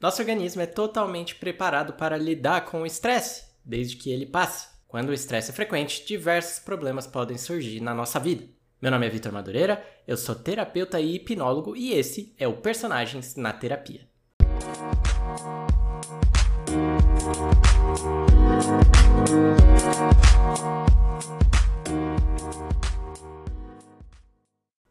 Nosso organismo é totalmente preparado para lidar com o estresse, desde que ele passe. Quando o estresse é frequente, diversos problemas podem surgir na nossa vida. Meu nome é Vitor Madureira, eu sou terapeuta e hipnólogo e esse é o Personagens na Terapia.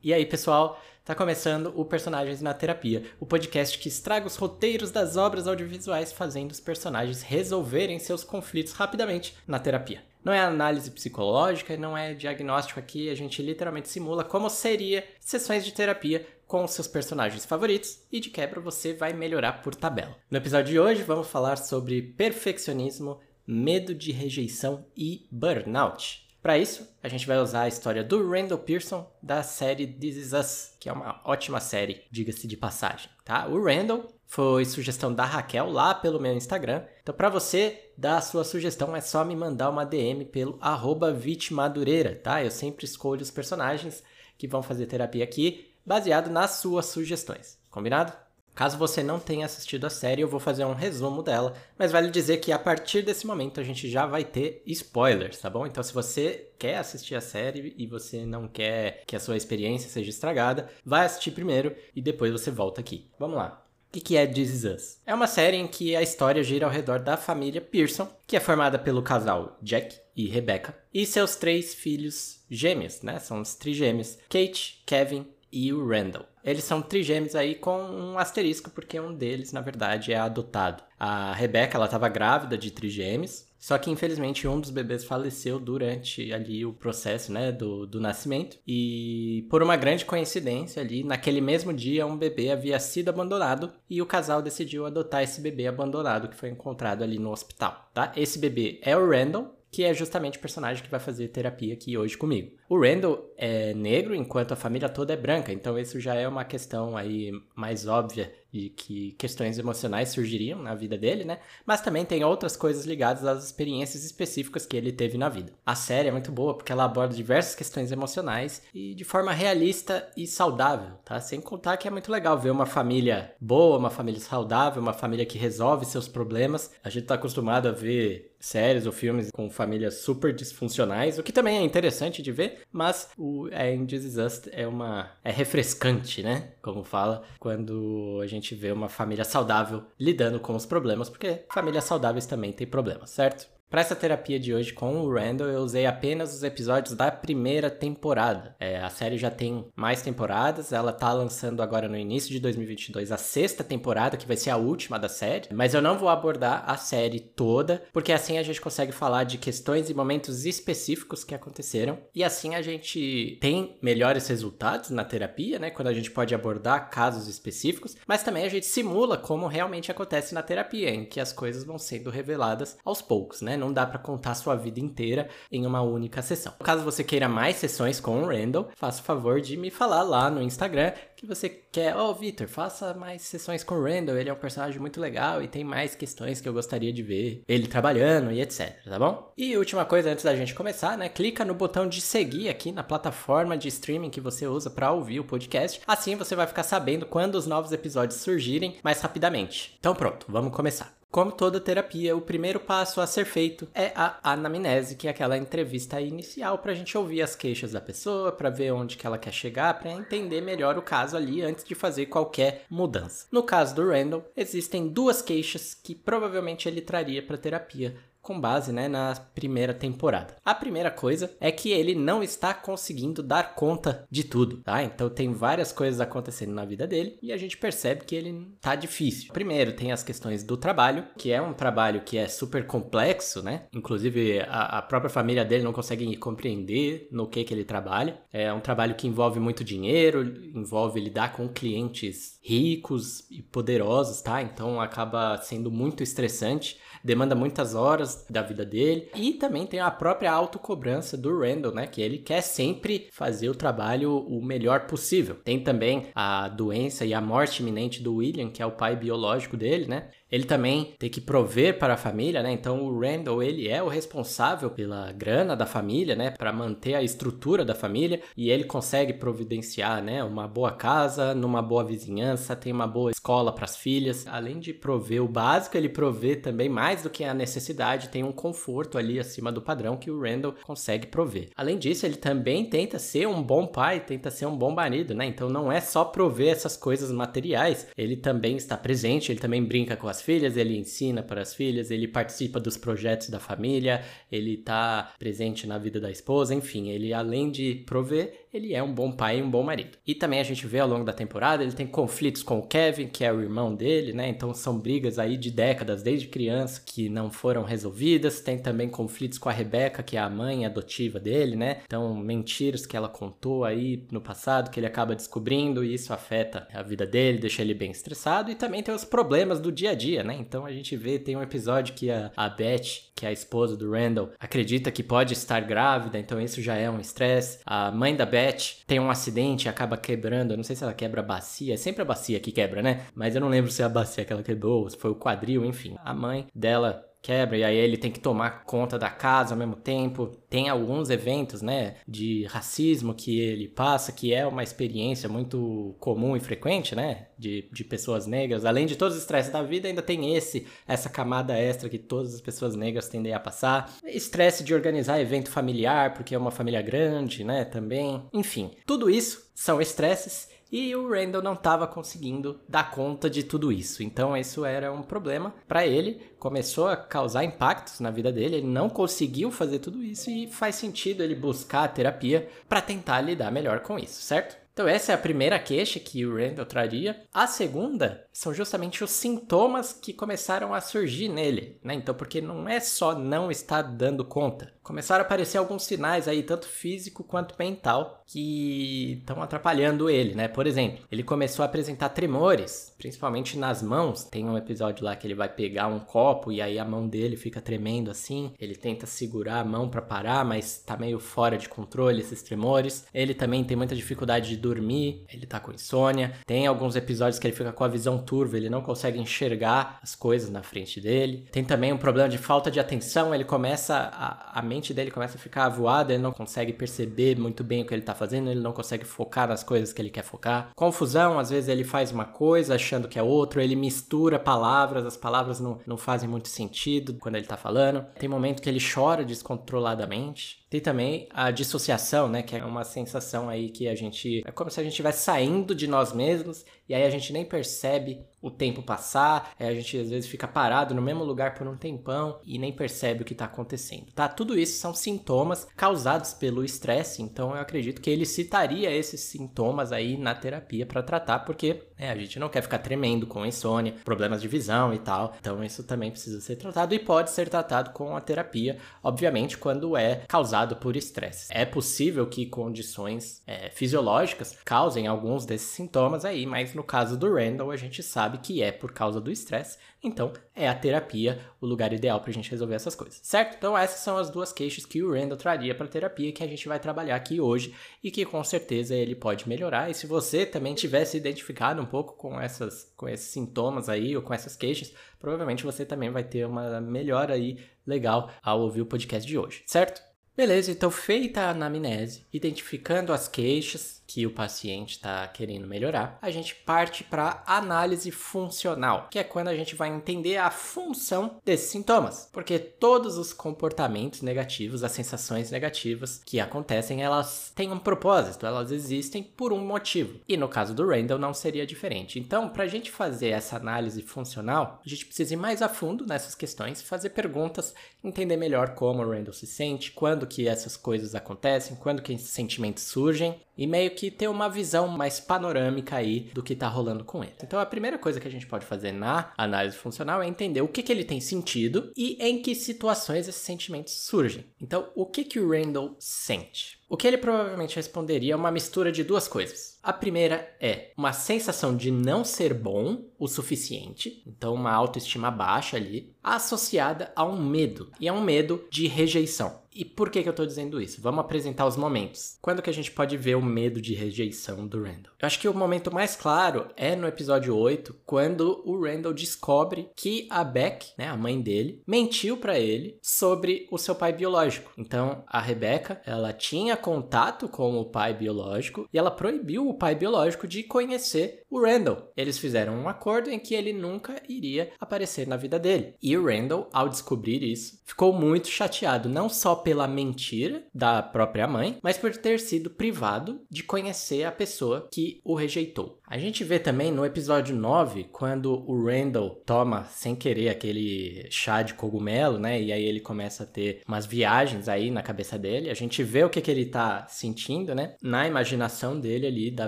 E aí, pessoal? Tá começando o Personagens na Terapia, o podcast que estraga os roteiros das obras audiovisuais, fazendo os personagens resolverem seus conflitos rapidamente na terapia. Não é análise psicológica, não é diagnóstico aqui, a gente literalmente simula como seria sessões de terapia com seus personagens favoritos e de quebra você vai melhorar por tabela. No episódio de hoje vamos falar sobre perfeccionismo, medo de rejeição e burnout. Para isso, a gente vai usar a história do Randall Pearson da série This Is Us, que é uma ótima série, diga-se de passagem, tá? O Randall foi sugestão da Raquel lá pelo meu Instagram. Então, para você dar a sua sugestão, é só me mandar uma DM pelo arroba Vitimadureira, tá? Eu sempre escolho os personagens que vão fazer terapia aqui, baseado nas suas sugestões. Combinado? Caso você não tenha assistido a série, eu vou fazer um resumo dela, mas vale dizer que a partir desse momento a gente já vai ter spoilers, tá bom? Então, se você quer assistir a série e você não quer que a sua experiência seja estragada, vai assistir primeiro e depois você volta aqui. Vamos lá. O que é This Is Us? É uma série em que a história gira ao redor da família Pearson, que é formada pelo casal Jack e Rebecca, e seus três filhos gêmeos, né? São os trigêmeos, Kate, Kevin e o Randall. Eles são trigêmeos aí com um asterisco, porque um deles, na verdade, é adotado. A Rebecca, ela estava grávida de trigêmeos, só que infelizmente um dos bebês faleceu durante ali o processo, né, do, do nascimento. E por uma grande coincidência ali, naquele mesmo dia, um bebê havia sido abandonado e o casal decidiu adotar esse bebê abandonado que foi encontrado ali no hospital, tá? Esse bebê é o Randall, que é justamente o personagem que vai fazer terapia aqui hoje comigo. O Randall é negro, enquanto a família toda é branca, então isso já é uma questão aí mais óbvia de que questões emocionais surgiriam na vida dele, né? Mas também tem outras coisas ligadas às experiências específicas que ele teve na vida. A série é muito boa porque ela aborda diversas questões emocionais e de forma realista e saudável, tá? Sem contar que é muito legal ver uma família boa, uma família saudável, uma família que resolve seus problemas. A gente tá acostumado a ver séries ou filmes com famílias super disfuncionais, o que também é interessante de ver, mas o é, In Is Us é uma é refrescante, né? Como fala quando a gente vê uma família saudável lidando com os problemas, porque famílias saudáveis também têm problemas, certo? Para essa terapia de hoje com o Randall, eu usei apenas os episódios da primeira temporada. É, a série já tem mais temporadas, ela tá lançando agora no início de 2022 a sexta temporada, que vai ser a última da série. Mas eu não vou abordar a série toda, porque assim a gente consegue falar de questões e momentos específicos que aconteceram. E assim a gente tem melhores resultados na terapia, né? Quando a gente pode abordar casos específicos, mas também a gente simula como realmente acontece na terapia, em que as coisas vão sendo reveladas aos poucos, né? Não dá para contar sua vida inteira em uma única sessão. Caso você queira mais sessões com o Randall, faça o favor de me falar lá no Instagram que você quer. Ó, oh, Victor, faça mais sessões com o Randall, ele é um personagem muito legal e tem mais questões que eu gostaria de ver ele trabalhando e etc, tá bom? E última coisa antes da gente começar, né? Clica no botão de seguir aqui na plataforma de streaming que você usa para ouvir o podcast. Assim você vai ficar sabendo quando os novos episódios surgirem mais rapidamente. Então pronto, vamos começar. Como toda terapia, o primeiro passo a ser feito é a anamnese, que é aquela entrevista inicial para a gente ouvir as queixas da pessoa, para ver onde que ela quer chegar, para entender melhor o caso ali antes de fazer qualquer mudança. No caso do Randall, existem duas queixas que provavelmente ele traria para terapia com base né, na primeira temporada. A primeira coisa é que ele não está conseguindo dar conta de tudo, tá? Então tem várias coisas acontecendo na vida dele e a gente percebe que ele tá difícil. Primeiro tem as questões do trabalho, que é um trabalho que é super complexo, né? Inclusive a, a própria família dele não consegue compreender no que que ele trabalha. É um trabalho que envolve muito dinheiro, envolve lidar com clientes ricos e poderosos, tá? Então acaba sendo muito estressante demanda muitas horas, da vida dele. E também tem a própria autocobrança do Randall, né? Que ele quer sempre fazer o trabalho o melhor possível. Tem também a doença e a morte iminente do William, que é o pai biológico dele, né? Ele também tem que prover para a família, né? Então o Randall, ele é o responsável pela grana da família, né, para manter a estrutura da família, e ele consegue providenciar, né, uma boa casa, numa boa vizinhança, tem uma boa escola para as filhas. Além de prover o básico, ele provê também mais do que a necessidade, tem um conforto ali acima do padrão que o Randall consegue prover. Além disso, ele também tenta ser um bom pai, tenta ser um bom marido, né? Então não é só prover essas coisas materiais, ele também está presente, ele também brinca com as as filhas, ele ensina para as filhas, ele participa dos projetos da família, ele está presente na vida da esposa, enfim, ele além de prover, ele é um bom pai e um bom marido. E também a gente vê ao longo da temporada, ele tem conflitos com o Kevin, que é o irmão dele, né? Então são brigas aí de décadas, desde criança, que não foram resolvidas. Tem também conflitos com a Rebecca, que é a mãe adotiva dele, né? Então, mentiras que ela contou aí no passado, que ele acaba descobrindo, e isso afeta a vida dele, deixa ele bem estressado. E também tem os problemas do dia a dia, né? Então a gente vê, tem um episódio que a, a Beth, que é a esposa do Randall, acredita que pode estar grávida, então isso já é um estresse. A mãe da Beth tem um acidente e acaba quebrando, eu não sei se ela quebra a bacia, é sempre a bacia que quebra, né? Mas eu não lembro se é a bacia que ela quebrou, se foi o quadril, enfim. A mãe dela quebra e aí ele tem que tomar conta da casa ao mesmo tempo. Tem alguns eventos, né, de racismo que ele passa, que é uma experiência muito comum e frequente, né, de, de pessoas negras. Além de todos os estresses da vida, ainda tem esse, essa camada extra que todas as pessoas negras tendem a passar. Estresse de organizar evento familiar, porque é uma família grande, né, também. Enfim, tudo isso são estresses e o Randall não estava conseguindo dar conta de tudo isso. Então, isso era um problema para ele. Começou a causar impactos na vida dele. Ele não conseguiu fazer tudo isso e faz sentido ele buscar a terapia para tentar lidar melhor com isso, certo? Então, essa é a primeira queixa que o Randall traria. A segunda são justamente os sintomas que começaram a surgir nele, né? Então, porque não é só não estar dando conta. Começaram a aparecer alguns sinais aí, tanto físico quanto mental, que estão atrapalhando ele, né? Por exemplo, ele começou a apresentar tremores, principalmente nas mãos. Tem um episódio lá que ele vai pegar um copo e aí a mão dele fica tremendo assim. Ele tenta segurar a mão para parar, mas tá meio fora de controle esses tremores. Ele também tem muita dificuldade de dormir, ele tá com insônia. Tem alguns episódios que ele fica com a visão ele não consegue enxergar as coisas na frente dele. Tem também um problema de falta de atenção, ele começa a, a mente dele começa a ficar avoada, ele não consegue perceber muito bem o que ele tá fazendo, ele não consegue focar nas coisas que ele quer focar. Confusão, às vezes ele faz uma coisa achando que é outra, ele mistura palavras, as palavras não, não fazem muito sentido quando ele tá falando. Tem momento que ele chora descontroladamente. Tem também a dissociação, né? Que é uma sensação aí que a gente. É como se a gente estivesse saindo de nós mesmos e aí a gente nem percebe o tempo passar, a gente às vezes fica parado no mesmo lugar por um tempão e nem percebe o que está acontecendo, tá? Tudo isso são sintomas causados pelo estresse, então eu acredito que ele citaria esses sintomas aí na terapia para tratar, porque né, a gente não quer ficar tremendo com insônia, problemas de visão e tal, então isso também precisa ser tratado e pode ser tratado com a terapia, obviamente, quando é causado por estresse. É possível que condições é, fisiológicas causem alguns desses sintomas aí, mas no caso do Randall a gente sabe sabe que é por causa do estresse, então é a terapia o lugar ideal para a gente resolver essas coisas, certo? Então essas são as duas queixas que o Randall traria para terapia que a gente vai trabalhar aqui hoje e que com certeza ele pode melhorar. E se você também tivesse identificado um pouco com essas com esses sintomas aí ou com essas queixas, provavelmente você também vai ter uma melhora aí legal ao ouvir o podcast de hoje, certo? Beleza, então feita a anamnese, identificando as queixas, que o paciente está querendo melhorar, a gente parte para análise funcional, que é quando a gente vai entender a função desses sintomas, porque todos os comportamentos negativos, as sensações negativas que acontecem, elas têm um propósito, elas existem por um motivo. E no caso do Randall não seria diferente. Então, para a gente fazer essa análise funcional, a gente precisa ir mais a fundo nessas questões, fazer perguntas, entender melhor como o Randall se sente, quando que essas coisas acontecem, quando que esses sentimentos surgem e meio que ter uma visão mais panorâmica aí do que tá rolando com ele. Então a primeira coisa que a gente pode fazer na análise funcional é entender o que, que ele tem sentido e em que situações esses sentimentos surgem. Então, o que que o Randall sente? O que ele provavelmente responderia é uma mistura de duas coisas. A primeira é uma sensação de não ser bom o suficiente, então uma autoestima baixa ali, associada a um medo, e é um medo de rejeição. E por que, que eu tô dizendo isso? Vamos apresentar os momentos. Quando que a gente pode ver o medo de rejeição do Randall? Eu acho que o momento mais claro é no episódio 8, quando o Randall descobre que a Beck, né, a mãe dele, mentiu para ele sobre o seu pai biológico. Então, a Rebecca, ela tinha contato com o pai biológico e ela proibiu o pai biológico de conhecer o Randall. Eles fizeram um acordo em que ele nunca iria aparecer na vida dele. E o Randall, ao descobrir isso, ficou muito chateado, não só pela mentira da própria mãe, mas por ter sido privado de conhecer a pessoa que o rejeitou. A gente vê também no episódio 9, quando o Randall toma sem querer aquele chá de cogumelo, né? E aí ele começa a ter umas viagens aí na cabeça dele. A gente vê o que, que ele tá sentindo, né? Na imaginação dele ali da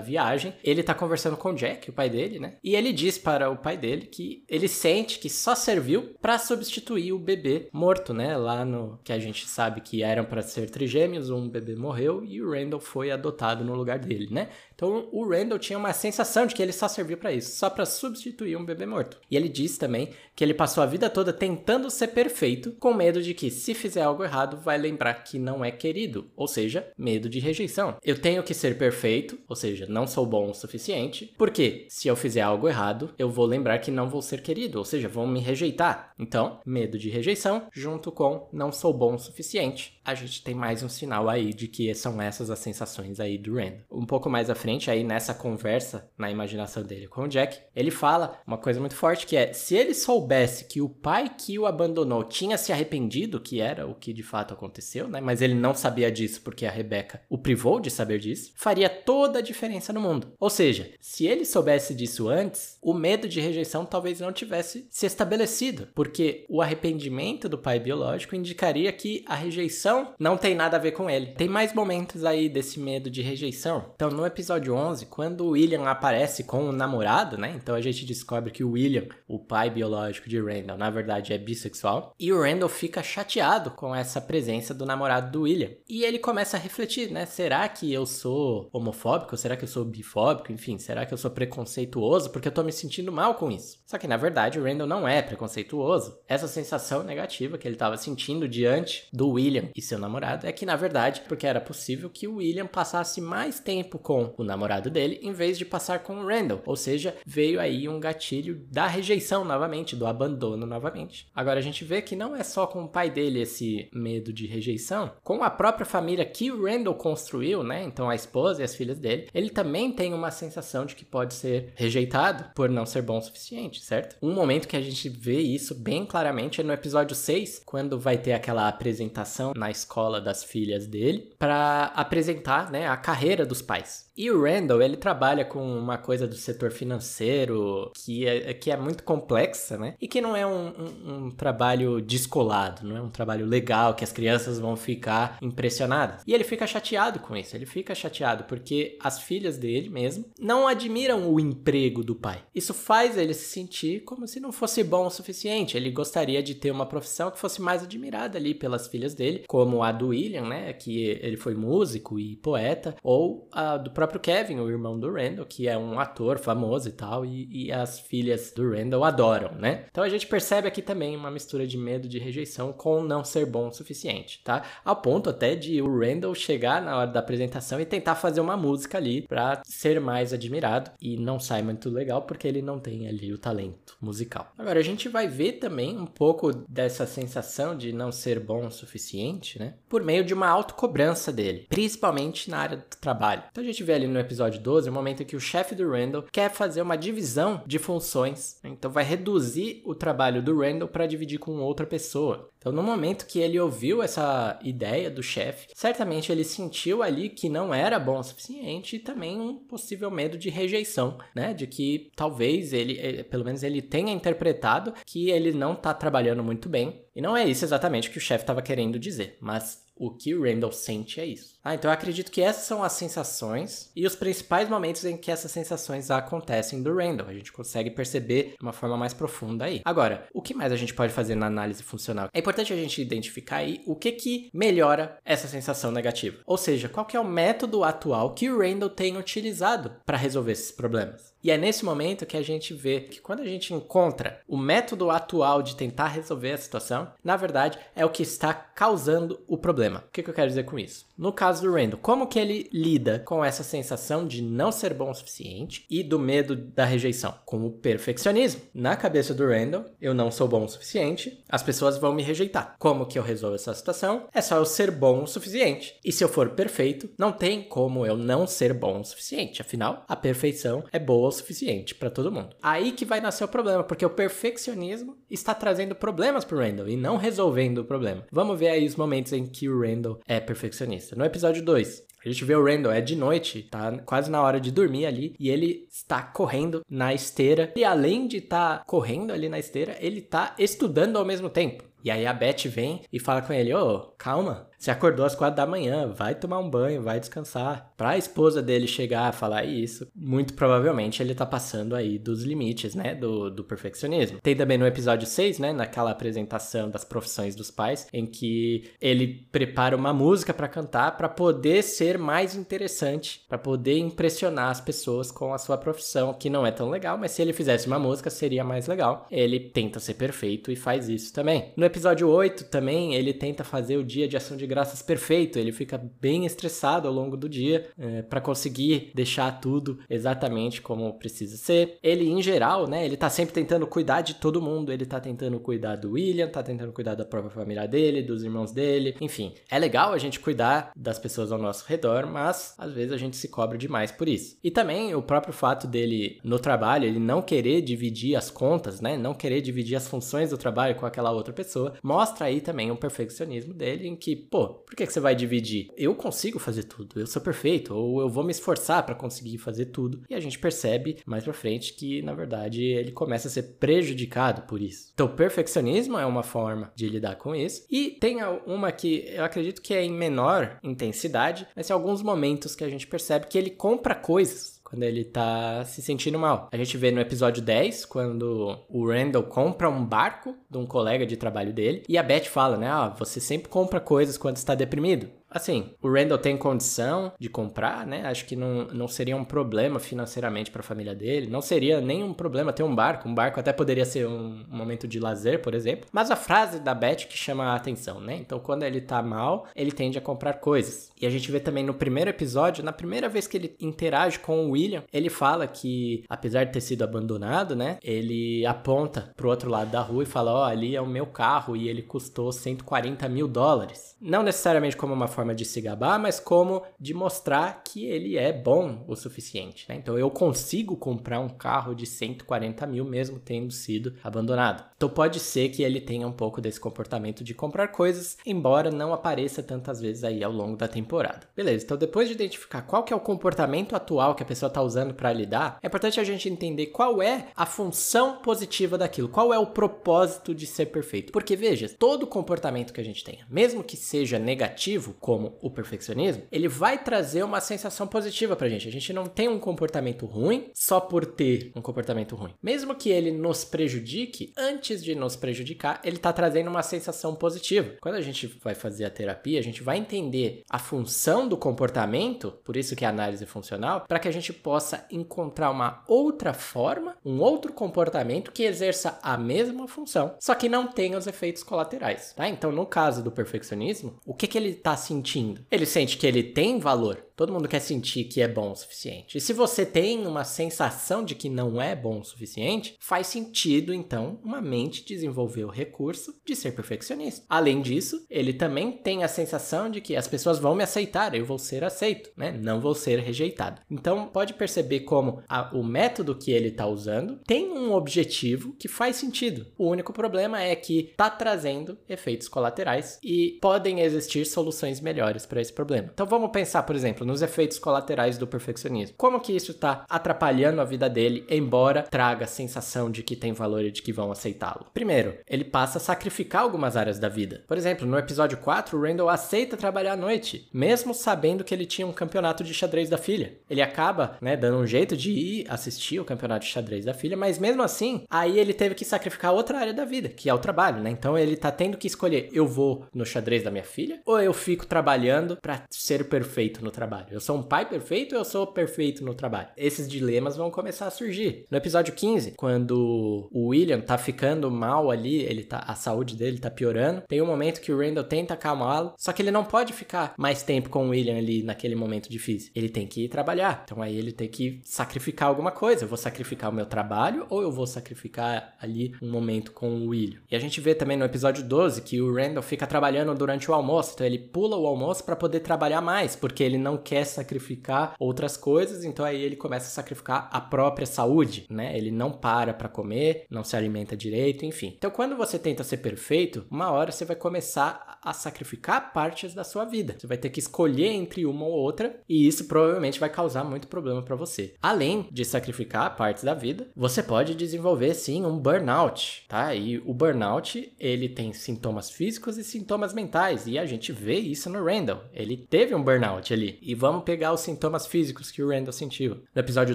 viagem. Ele tá conversando com o Jack, o pai dele, né? E ele diz para o pai dele que ele sente que só serviu para substituir o bebê morto, né? Lá no que a gente sabe que eram para ser trigêmeos, um bebê morreu e o Randall foi adotado no lugar dele, né? Então o Randall tinha uma sensação de que ele só serviu para isso, só para substituir um bebê morto. E ele diz também que ele passou a vida toda tentando ser perfeito, com medo de que se fizer algo errado vai lembrar que não é querido, ou seja, medo de rejeição. Eu tenho que ser perfeito, ou seja, não sou bom o suficiente, porque se eu fizer algo errado, eu vou lembrar que não vou ser querido, ou seja, vão me rejeitar. Então, medo de rejeição junto com não sou bom o suficiente. A gente tem mais um sinal aí de que são essas as sensações aí do Randall. Um pouco mais à frente aí nessa conversa na imaginação dele com o Jack, ele fala uma coisa muito forte que é: se ele soubesse que o pai que o abandonou tinha se arrependido, que era o que de fato aconteceu, né? Mas ele não sabia disso porque a Rebecca o privou de saber disso, faria toda a diferença no mundo. Ou seja, se ele soubesse disso antes, o medo de rejeição talvez não tivesse se estabelecido, porque o arrependimento do pai biológico indicaria que a rejeição não tem nada a ver com ele. Tem mais momentos aí desse medo de rejeição. Então, no episódio episódio 11, quando o William aparece com o namorado, né? Então a gente descobre que o William, o pai biológico de Randall, na verdade é bissexual. E o Randall fica chateado com essa presença do namorado do William. E ele começa a refletir, né? Será que eu sou homofóbico? Será que eu sou bifóbico? Enfim, será que eu sou preconceituoso? Porque eu tô me sentindo mal com isso. Só que na verdade o Randall não é preconceituoso. Essa sensação negativa que ele estava sentindo diante do William e seu namorado é que na verdade, porque era possível que o William passasse mais tempo com o namorado dele, em vez de passar com o Randall. Ou seja, veio aí um gatilho da rejeição novamente, do abandono novamente. Agora a gente vê que não é só com o pai dele esse medo de rejeição, com a própria família que o Randall construiu, né? Então a esposa e as filhas dele, ele também tem uma sensação de que pode ser rejeitado por não ser bom o suficiente, certo? Um momento que a gente vê isso bem claramente é no episódio 6, quando vai ter aquela apresentação na escola das filhas dele para apresentar, né, a carreira dos pais. E o Randall, ele trabalha com uma coisa do setor financeiro que é, que é muito complexa, né? E que não é um, um, um, trabalho descolado, não é um trabalho legal que as crianças vão ficar impressionadas. E ele fica chateado com isso, ele fica chateado porque as filhas dele mesmo não admiram o emprego do pai. Isso faz ele se sentir como se não fosse bom o suficiente. Ele gostaria de ter uma profissão que fosse mais admirada ali pelas filhas dele, como a do William, né? Que ele foi músico e poeta, ou a do próprio Kevin, o irmão do Randall, que é um ator famoso e tal, e, e, as filhas do Randall adoram, né? Então a gente percebe aqui também uma mistura de medo de rejeição com não ser bom o suficiente, tá? Ao ponto até de o Randall chegar na hora da apresentação e tentar fazer uma música ali para ser mais admirado e não sai muito legal porque ele não tem ali o talento musical. Agora a gente vai ver também um pouco dessa sensação de não ser bom o suficiente, né? Por meio de uma autocobrança dele, principalmente na área do trabalho. Então a gente vê vê ali no episódio 12 o momento em que o chefe do Randall quer fazer uma divisão de funções. Então vai reduzir o trabalho do Randall para dividir com outra pessoa. Então, no momento que ele ouviu essa ideia do chefe, certamente ele sentiu ali que não era bom o suficiente e também um possível medo de rejeição, né? De que talvez ele, eh, pelo menos ele tenha interpretado que ele não tá trabalhando muito bem. E não é isso exatamente que o chefe estava querendo dizer, mas o que o Randall sente é isso. Ah, então eu acredito que essas são as sensações e os principais momentos em que essas sensações acontecem do Randall. A gente consegue perceber de uma forma mais profunda aí. Agora, o que mais a gente pode fazer na análise funcional? É importante a gente identificar aí o que que melhora essa sensação negativa. Ou seja, qual que é o método atual que o Randall tem utilizado para resolver esses problemas. E é nesse momento que a gente vê que quando a gente encontra o método atual de tentar resolver a situação, na verdade é o que está causando o problema. O que, eu quero dizer com isso? No caso do Randall, como que ele lida com essa sensação de não ser bom o suficiente e do medo da rejeição? Com o perfeccionismo. Na cabeça do Randall, eu não sou bom o suficiente, as pessoas vão me rejeitar. Como que eu resolvo essa situação? É só eu ser bom o suficiente. E se eu for perfeito, não tem como eu não ser bom o suficiente. Afinal, a perfeição é boa o suficiente para todo mundo. Aí que vai nascer o problema, porque o perfeccionismo está trazendo problemas pro Randall e não resolvendo o problema. Vamos ver aí os momentos em que o Randall é perfeccionista. No episódio 2, a gente vê o Randall, é de noite, tá quase na hora de dormir ali, e ele está correndo na esteira. E além de estar tá correndo ali na esteira, ele está estudando ao mesmo tempo. E aí a Beth vem e fala com ele: Ô, oh, calma, você acordou às quatro da manhã, vai tomar um banho, vai descansar. Pra esposa dele chegar a falar isso, muito provavelmente ele tá passando aí dos limites, né, do, do perfeccionismo. Tem também no episódio 6, né, naquela apresentação das profissões dos pais, em que ele prepara uma música para cantar para poder ser mais interessante, para poder impressionar as pessoas com a sua profissão, que não é tão legal, mas se ele fizesse uma música seria mais legal. Ele tenta ser perfeito e faz isso também. No episódio 8 também, ele tenta fazer o dia de ação de graças perfeito. Ele fica bem estressado ao longo do dia é, para conseguir deixar tudo exatamente como precisa ser. Ele, em geral, né, ele tá sempre tentando cuidar de todo mundo. Ele tá tentando cuidar do William, tá tentando cuidar da própria família dele, dos irmãos dele. Enfim, é legal a gente cuidar das pessoas ao nosso redor, mas às vezes a gente se cobra demais por isso. E também o próprio fato dele, no trabalho, ele não querer dividir as contas, né, não querer dividir as funções do trabalho com aquela outra pessoa mostra aí também um perfeccionismo dele em que, pô, por que, que você vai dividir? Eu consigo fazer tudo, eu sou perfeito, ou eu vou me esforçar para conseguir fazer tudo. E a gente percebe mais pra frente que, na verdade, ele começa a ser prejudicado por isso. Então, perfeccionismo é uma forma de lidar com isso. E tem uma que eu acredito que é em menor intensidade, mas em alguns momentos que a gente percebe que ele compra coisas quando ele tá se sentindo mal. A gente vê no episódio 10, quando o Randall compra um barco de um colega de trabalho dele, e a Beth fala, né, ah, você sempre compra coisas quando está deprimido. Assim, o Randall tem condição de comprar, né? Acho que não, não seria um problema financeiramente para a família dele. Não seria nenhum problema ter um barco. Um barco até poderia ser um, momento de lazer, por exemplo. Mas a frase da Beth que chama a atenção, né? Então, quando ele tá mal, ele tende a comprar coisas. E a gente vê também no primeiro episódio, na primeira vez que ele interage com o William, ele fala que, apesar de ter sido abandonado, né? Ele aponta pro outro lado da rua e fala: Ó, oh, ali é o meu carro e ele custou 140 mil dólares. Não necessariamente como uma forma forma de se gabar, mas como de mostrar que ele é bom o suficiente. Né? Então eu consigo comprar um carro de 140 mil mesmo tendo sido abandonado. Então pode ser que ele tenha um pouco desse comportamento de comprar coisas, embora não apareça tantas vezes aí ao longo da temporada. Beleza, então depois de identificar qual que é o comportamento atual que a pessoa está usando para lidar, é importante a gente entender qual é a função positiva daquilo, qual é o propósito de ser perfeito. Porque veja, todo comportamento que a gente tenha, mesmo que seja negativo, o perfeccionismo, ele vai trazer uma sensação positiva pra gente. A gente não tem um comportamento ruim só por ter um comportamento ruim. Mesmo que ele nos prejudique, antes de nos prejudicar, ele tá trazendo uma sensação positiva. Quando a gente vai fazer a terapia, a gente vai entender a função do comportamento, por isso que é análise funcional, para que a gente possa encontrar uma outra forma, um outro comportamento que exerça a mesma função, só que não tenha os efeitos colaterais, tá? Então, no caso do perfeccionismo, o que que ele tá sentindo? Ele sente que ele tem valor, Todo mundo quer sentir que é bom o suficiente. E se você tem uma sensação de que não é bom o suficiente, faz sentido, então, uma mente desenvolver o recurso de ser perfeccionista. Além disso, ele também tem a sensação de que as pessoas vão me aceitar, eu vou ser aceito, né? Não vou ser rejeitado. Então, pode perceber como a, o método que ele está usando tem um objetivo que faz sentido. O único problema é que está trazendo efeitos colaterais e podem existir soluções melhores para esse problema. Então, vamos pensar, por exemplo, nos efeitos colaterais do perfeccionismo. Como que isso está atrapalhando a vida dele, embora traga a sensação de que tem valor e de que vão aceitá-lo? Primeiro, ele passa a sacrificar algumas áreas da vida. Por exemplo, no episódio 4, o Randall aceita trabalhar à noite, mesmo sabendo que ele tinha um campeonato de xadrez da filha. Ele acaba, né, dando um jeito de ir assistir o campeonato de xadrez da filha, mas mesmo assim, aí ele teve que sacrificar outra área da vida, que é o trabalho, né? Então ele tá tendo que escolher: eu vou no xadrez da minha filha ou eu fico trabalhando para ser perfeito no trabalho? Eu sou um pai perfeito ou eu sou perfeito no trabalho? Esses dilemas vão começar a surgir. No episódio 15, quando o William tá ficando mal ali, ele tá a saúde dele tá piorando, tem um momento que o Randall tenta acalmá-lo, só que ele não pode ficar mais tempo com o William ali naquele momento difícil. Ele tem que ir trabalhar. Então aí ele tem que sacrificar alguma coisa. Eu vou sacrificar o meu trabalho ou eu vou sacrificar ali um momento com o William. E a gente vê também no episódio 12 que o Randall fica trabalhando durante o almoço. Então ele pula o almoço para poder trabalhar mais, porque ele não quer sacrificar outras coisas. Então aí ele começa a sacrificar a própria saúde, né? Ele não para para comer, não se alimenta direito, enfim. Então quando você tenta ser perfeito, uma hora você vai começar a sacrificar partes da sua vida. Você vai ter que escolher entre uma ou outra e isso provavelmente vai causar muito problema para você. Além de sacrificar partes da vida, você pode desenvolver sim um burnout, tá? E o burnout, ele tem sintomas físicos e sintomas mentais e a gente vê isso no Randall. Ele teve um burnout ali. E vamos pegar os sintomas físicos que o Randall sentiu. No episódio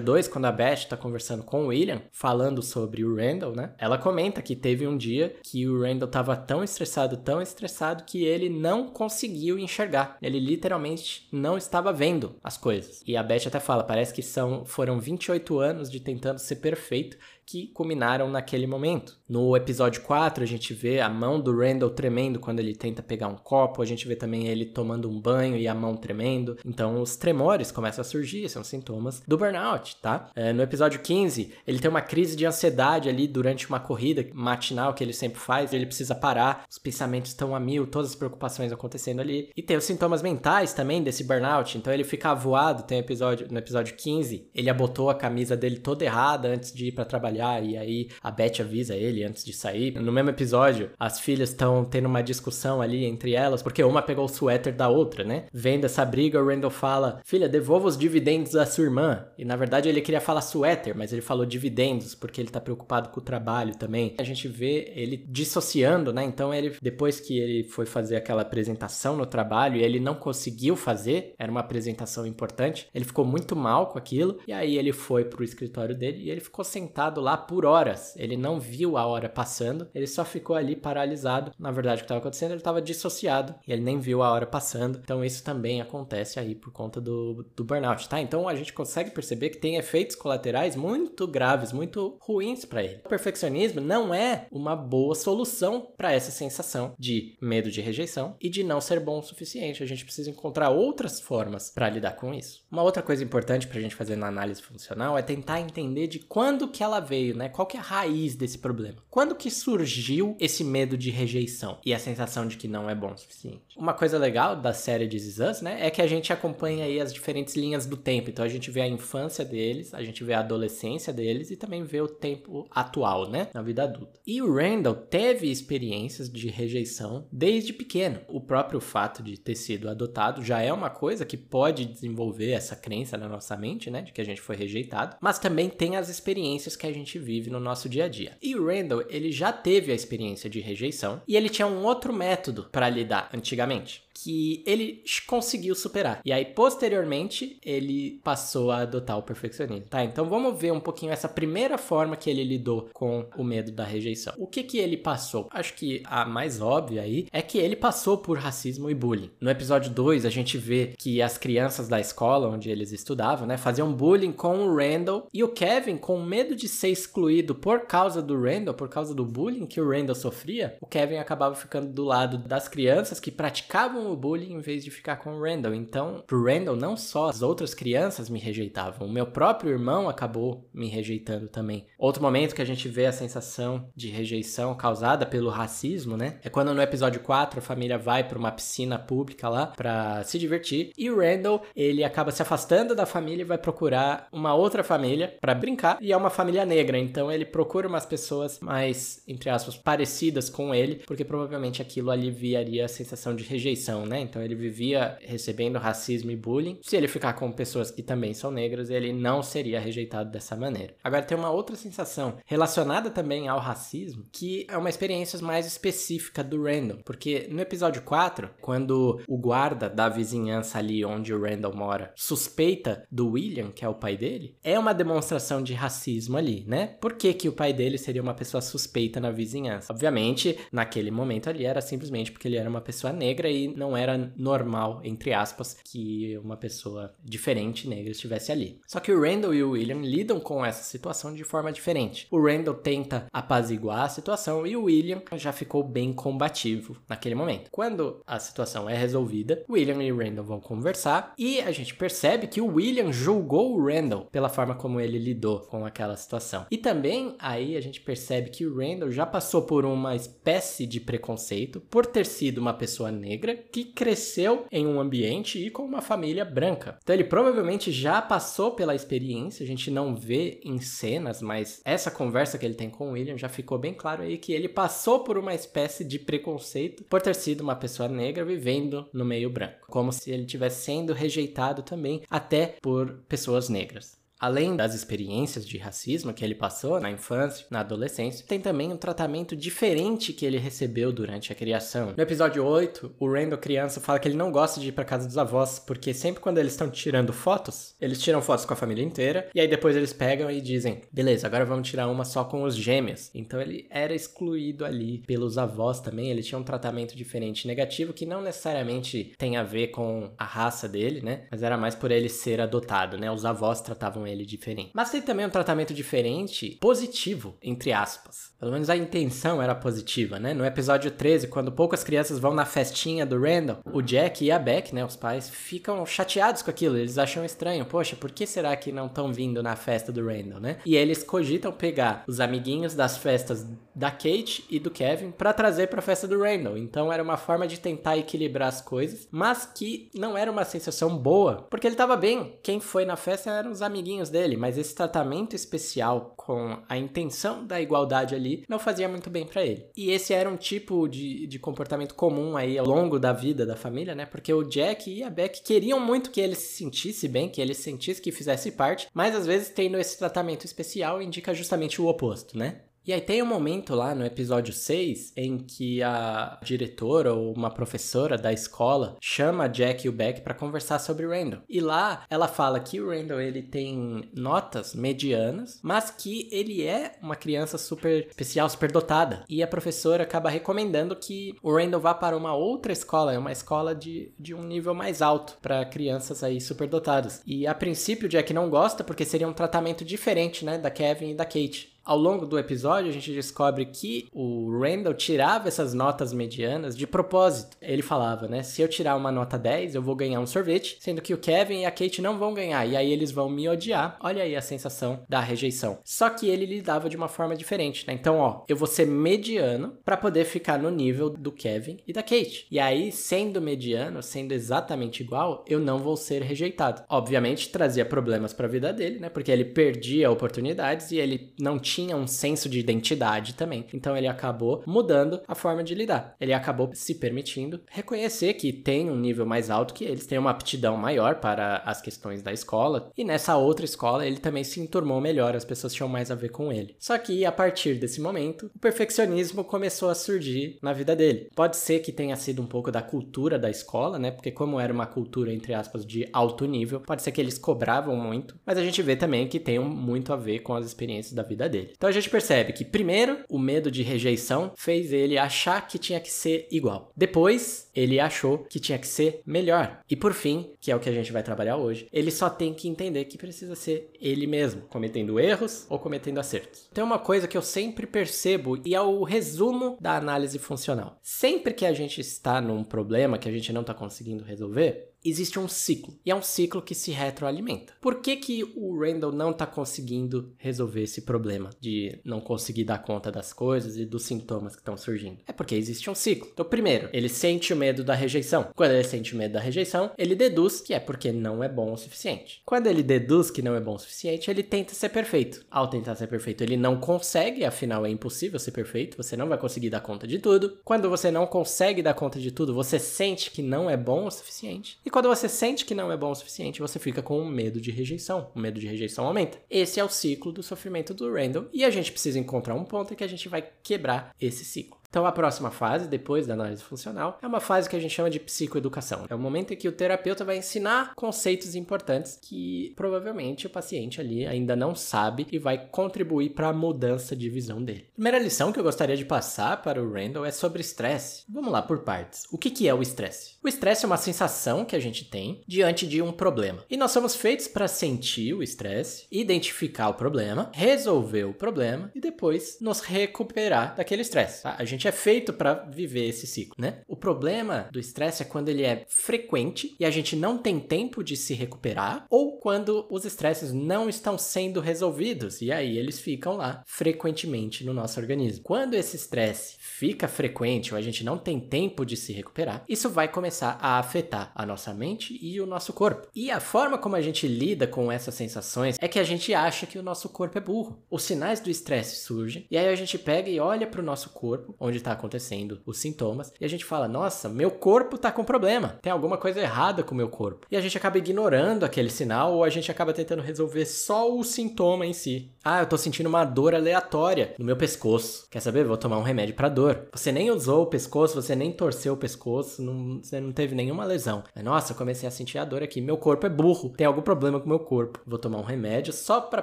2, quando a Beth tá conversando com o William, falando sobre o Randall, né? Ela comenta que teve um dia que o Randall tava tão estressado, tão estressado que ele não conseguiu enxergar. Ele literalmente não estava vendo as coisas. E a Beth até fala, parece que são foram 28 anos de tentando ser perfeito que culminaram naquele momento. No episódio 4, a gente vê a mão do Randall tremendo quando ele tenta pegar um copo, a gente vê também ele tomando um banho e a mão tremendo. Então, os tremores começam a surgir, são sintomas do burnout, tá? É, no episódio 15, ele tem uma crise de ansiedade ali durante uma corrida matinal que ele sempre faz, ele precisa parar, os pensamentos estão a mil, todas as preocupações acontecendo ali. E tem os sintomas mentais também desse burnout, então ele fica avoado, tem episódio, no episódio 15, ele abotou a camisa dele toda errada antes de ir para trabalhar trabalhar e aí a Beth avisa ele antes de sair. No mesmo episódio, as filhas estão tendo uma discussão ali entre elas, porque uma pegou o suéter da outra, né? Vendo essa briga, o Randall fala: Filha, devolva os dividendos da sua irmã. E na verdade ele queria falar suéter, mas ele falou dividendos, porque ele tá preocupado com o trabalho também. A gente vê ele dissociando, né? Então ele, depois que ele foi fazer aquela apresentação no trabalho e ele não conseguiu fazer, era uma apresentação importante, ele ficou muito mal com aquilo, e aí ele foi pro escritório dele e ele ficou sentado lá lá por horas. Ele não viu a hora passando, ele só ficou ali paralisado. Na verdade, o que estava acontecendo, ele estava dissociado e ele nem viu a hora passando. Então, isso também acontece aí por conta do, do burnout, tá? Então, a gente consegue perceber que tem efeitos colaterais muito graves, muito ruins para ele. O perfeccionismo não é uma boa solução para essa sensação de medo de rejeição e de não ser bom o suficiente. A gente precisa encontrar outras formas para lidar com isso. Uma outra coisa importante para a gente fazer na análise funcional é tentar entender de quando que ela veio veio, né? Qual que é a raiz desse problema? Quando que surgiu esse medo de rejeição e a sensação de que não é bom o suficiente? Uma coisa legal da série de Us, né, é que a gente acompanha aí as diferentes linhas do tempo. Então a gente vê a infância deles, a gente vê a adolescência deles e também vê o tempo atual, né, na vida adulta. E o Randall teve experiências de rejeição desde pequeno. O próprio fato de ter sido adotado já é uma coisa que pode desenvolver essa crença na nossa mente, né, de que a gente foi rejeitado, mas também tem as experiências que a gente vive no nosso dia a dia. E o Randall, ele já teve a experiência de rejeição e ele tinha um outro método para lidar antigamente que ele conseguiu superar. E aí, posteriormente, ele passou a adotar o perfeccionismo. Tá, então vamos ver um pouquinho essa primeira forma que ele lidou com o medo da rejeição. O que que ele passou? Acho que a mais óbvia aí é que ele passou por racismo e bullying. No episódio 2, a gente vê que as crianças da escola onde eles estudavam, né, faziam bullying com o Randall e o Kevin, com medo de ser excluído por causa do Randall, por causa do bullying que o Randall sofria, o Kevin acabava ficando do lado das crianças que praticavam o bullying em vez de ficar com o Randall. Então, pro Randall, não só as outras crianças me rejeitavam, o meu próprio irmão acabou me rejeitando também. Outro momento que a gente vê a sensação de rejeição causada pelo racismo, né? É quando no episódio 4 a família vai para uma piscina pública lá para se divertir e o Randall, ele acaba se afastando da família e vai procurar uma outra família para brincar e é uma família negra, então ele procura umas pessoas mais, entre aspas, parecidas com ele, porque provavelmente aquilo aliviaria a sensação de rejeição, né? Então ele vivia recebendo racismo e bullying. Se ele ficar com pessoas que também são negras, ele não seria rejeitado dessa maneira. Agora tem uma outra sensação relacionada também ao racismo, que é uma experiência mais específica do Randall, porque no episódio 4, quando o guarda da vizinhança ali onde o Randall mora suspeita do William, que é o pai dele, é uma demonstração de racismo ali, né? Por que, que o pai dele seria uma pessoa suspeita na vizinhança? Obviamente, naquele momento ali era simplesmente porque ele era uma pessoa negra e não era normal, entre aspas, que uma pessoa diferente negra estivesse ali. Só que o Randall e o William lidam com essa situação de forma diferente. O Randall tenta apaziguar a situação e o William já ficou bem combativo naquele momento. Quando a situação é resolvida, William e Randall vão conversar e a gente percebe que o William julgou o Randall pela forma como ele lidou com aquela situação. E também aí a gente percebe que o Randall já passou por uma espécie de preconceito por ter sido uma pessoa negra que cresceu em um ambiente e com uma família branca. Então ele provavelmente já passou pela experiência, a gente não vê em cenas, mas essa conversa que ele tem com o William já ficou bem claro aí que ele passou por uma espécie de preconceito por ter sido uma pessoa negra vivendo no meio branco, como se ele tivesse sendo rejeitado também até por pessoas negras. Além das experiências de racismo que ele passou na infância, na adolescência, tem também um tratamento diferente que ele recebeu durante a criação. No episódio 8, o Randall criança fala que ele não gosta de ir para casa dos avós, porque sempre quando eles estão tirando fotos, eles tiram fotos com a família inteira e aí depois eles pegam e dizem: "Beleza, agora vamos tirar uma só com os gêmeos". Então ele era excluído ali pelos avós também, ele tinha um tratamento diferente negativo que não necessariamente tem a ver com a raça dele, né? Mas era mais por ele ser adotado, né? Os avós tratavam ele diferente. Mas tem também um tratamento diferente, positivo, entre aspas. Pelo menos a intenção era positiva, né? No episódio 13, quando poucas crianças vão na festinha do Randall, o Jack e a Beck, né, os pais, ficam chateados com aquilo. Eles acham estranho. Poxa, por que será que não estão vindo na festa do Randall, né? E eles cogitam pegar os amiguinhos das festas da Kate e do Kevin para trazer para a festa do Randall. Então era uma forma de tentar equilibrar as coisas, mas que não era uma sensação boa, porque ele estava bem. Quem foi na festa eram os amiguinhos dele, mas esse tratamento especial com a intenção da igualdade ali não fazia muito bem para ele. E esse era um tipo de, de comportamento comum aí ao longo da vida da família, né? Porque o Jack e a Beck queriam muito que ele se sentisse bem, que ele sentisse que fizesse parte, mas às vezes tendo esse tratamento especial indica justamente o oposto, né? E aí tem um momento lá no episódio 6 em que a diretora ou uma professora da escola chama Jack e o Beck para conversar sobre o Randall. E lá ela fala que o Randall ele tem notas medianas, mas que ele é uma criança super especial, super dotada. E a professora acaba recomendando que o Randall vá para uma outra escola, é uma escola de, de um nível mais alto para crianças aí super dotadas. E a princípio o Jack não gosta porque seria um tratamento diferente, né, da Kevin e da Kate. Ao longo do episódio, a gente descobre que o Randall tirava essas notas medianas de propósito. Ele falava, né? Se eu tirar uma nota 10, eu vou ganhar um sorvete, sendo que o Kevin e a Kate não vão ganhar, e aí eles vão me odiar. Olha aí a sensação da rejeição. Só que ele lidava de uma forma diferente, né? Então, ó, eu vou ser mediano para poder ficar no nível do Kevin e da Kate. E aí, sendo mediano, sendo exatamente igual, eu não vou ser rejeitado. Obviamente, trazia problemas para a vida dele, né? Porque ele perdia oportunidades e ele não tinha tinha um senso de identidade também. Então ele acabou mudando a forma de lidar. Ele acabou se permitindo reconhecer que tem um nível mais alto que eles, têm uma aptidão maior para as questões da escola. E nessa outra escola ele também se enturmou melhor, as pessoas tinham mais a ver com ele. Só que a partir desse momento, o perfeccionismo começou a surgir na vida dele. Pode ser que tenha sido um pouco da cultura da escola, né? Porque como era uma cultura entre aspas de alto nível, pode ser que eles cobravam muito, mas a gente vê também que tem muito a ver com as experiências da vida dele. Dele. Então a gente percebe que, primeiro, o medo de rejeição fez ele achar que tinha que ser igual. Depois, ele achou que tinha que ser melhor. E por fim, que é o que a gente vai trabalhar hoje, ele só tem que entender que precisa ser ele mesmo, cometendo erros ou cometendo acertos. Tem uma coisa que eu sempre percebo e é o resumo da análise funcional. Sempre que a gente está num problema que a gente não está conseguindo resolver, existe um ciclo. E é um ciclo que se retroalimenta. Por que, que o Randall não está conseguindo resolver esse problema de não conseguir dar conta das coisas e dos sintomas que estão surgindo? É porque existe um ciclo. Então, primeiro, ele sente o medo da rejeição. Quando ele sente o medo da rejeição, ele deduz que é porque não é bom o suficiente. Quando ele deduz que não é bom o suficiente, ele tenta ser perfeito. Ao tentar ser perfeito, ele não consegue, afinal é impossível ser perfeito, você não vai conseguir dar conta de tudo. Quando você não consegue dar conta de tudo, você sente que não é bom o suficiente. E quando você sente que não é bom o suficiente, você fica com um medo de rejeição. O medo de rejeição aumenta. Esse é o ciclo do sofrimento do Randall e a gente precisa encontrar um ponto em que a gente vai quebrar esse ciclo. Então, a próxima fase, depois da análise funcional, é uma fase que a gente chama de psicoeducação. É o momento em que o terapeuta vai ensinar conceitos importantes que provavelmente o paciente ali ainda não sabe e vai contribuir para a mudança de visão dele. Primeira lição que eu gostaria de passar para o Randall é sobre estresse. Vamos lá por partes. O que, que é o estresse? O estresse é uma sensação que a gente tem diante de um problema. E nós somos feitos para sentir o estresse, identificar o problema, resolver o problema e depois nos recuperar daquele estresse. Tá? A gente gente é feito para viver esse ciclo, né? O problema do estresse é quando ele é frequente e a gente não tem tempo de se recuperar, ou quando os estresses não estão sendo resolvidos e aí eles ficam lá frequentemente no nosso organismo. Quando esse estresse fica frequente ou a gente não tem tempo de se recuperar, isso vai começar a afetar a nossa mente e o nosso corpo. E a forma como a gente lida com essas sensações é que a gente acha que o nosso corpo é burro. Os sinais do estresse surgem e aí a gente pega e olha para o nosso corpo, onde está acontecendo os sintomas, e a gente fala: "Nossa, meu corpo está com problema. Tem alguma coisa errada com o meu corpo". E a gente acaba ignorando aquele sinal ou a gente acaba tentando resolver só o sintoma em si. Ah, eu tô sentindo uma dor aleatória no meu pescoço. Quer saber? Vou tomar um remédio para dor. Você nem usou o pescoço, você nem torceu o pescoço, não, você não teve nenhuma lesão. Nossa, eu comecei a sentir a dor aqui. Meu corpo é burro, tem algum problema com o meu corpo. Vou tomar um remédio só para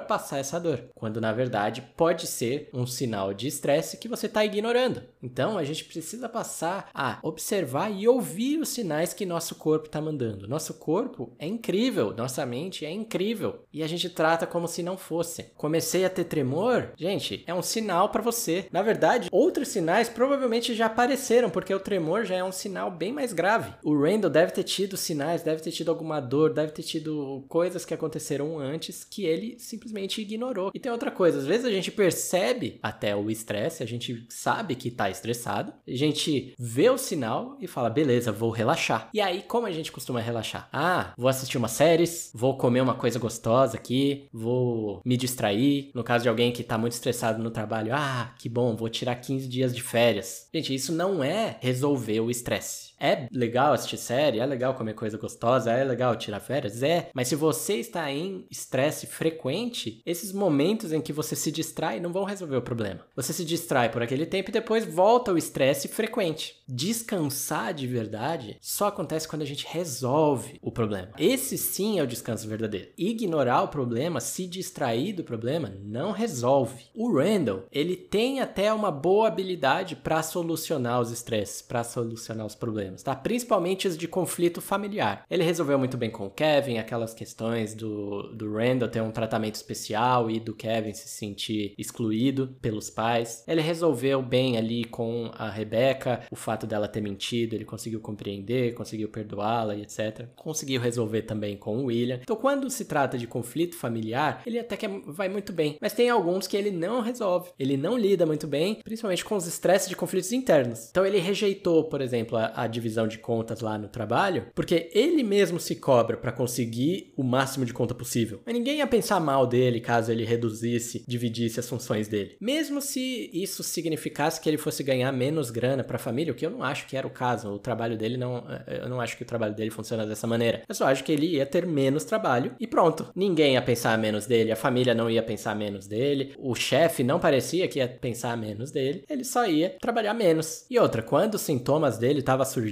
passar essa dor. Quando na verdade pode ser um sinal de estresse que você está ignorando. Então a gente precisa passar a observar e ouvir os sinais que nosso corpo está mandando. Nosso corpo é incrível, nossa mente é incrível e a gente trata como se não fosse. Comecei a ter tremor, gente, é um sinal para você. Na verdade, outros sinais provavelmente já apareceram, porque o tremor já é um sinal bem mais grave. O Randall deve ter tido sinais, deve ter tido alguma dor, deve ter tido coisas que aconteceram antes que ele simplesmente ignorou. E tem outra coisa, às vezes a gente percebe até o estresse, a gente sabe que tá estressado, a gente vê o sinal e fala, beleza, vou relaxar. E aí, como a gente costuma relaxar? Ah, vou assistir umas séries, vou comer uma coisa gostosa aqui, vou me distrair. No caso de alguém que tá muito estressado no trabalho, ah, que bom, vou tirar 15 dias de férias férias. Gente, isso não é resolver o estresse. É legal assistir série, é legal comer coisa gostosa, é legal tirar férias, é. Mas se você está em estresse frequente, esses momentos em que você se distrai não vão resolver o problema. Você se distrai por aquele tempo e depois volta ao estresse frequente. Descansar de verdade só acontece quando a gente resolve o problema. Esse sim é o descanso verdadeiro. Ignorar o problema, se distrair do problema, não resolve. O Randall, ele tem até uma boa habilidade para solucionar os estresses, para solucionar os problemas, tá? Principalmente os de conflito familiar. Ele resolveu muito bem com o Kevin, aquelas questões do, do Randall ter um tratamento especial e do Kevin se sentir excluído pelos pais. Ele resolveu bem ali com a Rebecca, o fato dela ter mentido, ele conseguiu compreender, conseguiu perdoá-la e etc. Conseguiu resolver também com o William. Então, quando se trata de conflito familiar, ele até que vai muito bem, mas tem alguns que ele não resolve. Ele não lida muito bem, principalmente com os estresses de conflitos internos. Então ele rejeitou, por exemplo, a, a divisão de contas lá no trabalho, porque ele mesmo se cobra para conseguir o máximo de conta possível. Mas ninguém ia pensar mal dele caso ele reduzisse, dividisse as funções dele. Mesmo se isso significasse que ele fosse ganhar menos grana para a família, o que eu não acho que era o caso. O trabalho dele não, eh, eu não acho que o trabalho dele funciona dessa maneira. Eu só acho que ele ia ter menos trabalho e pronto. Ninguém ia pensar menos dele, a família não ia pensar menos dele, o chefe não parecia que ia pensar menos dele, ele só ia trabalhar menos. E outra, quando os sintomas dele estavam surgindo,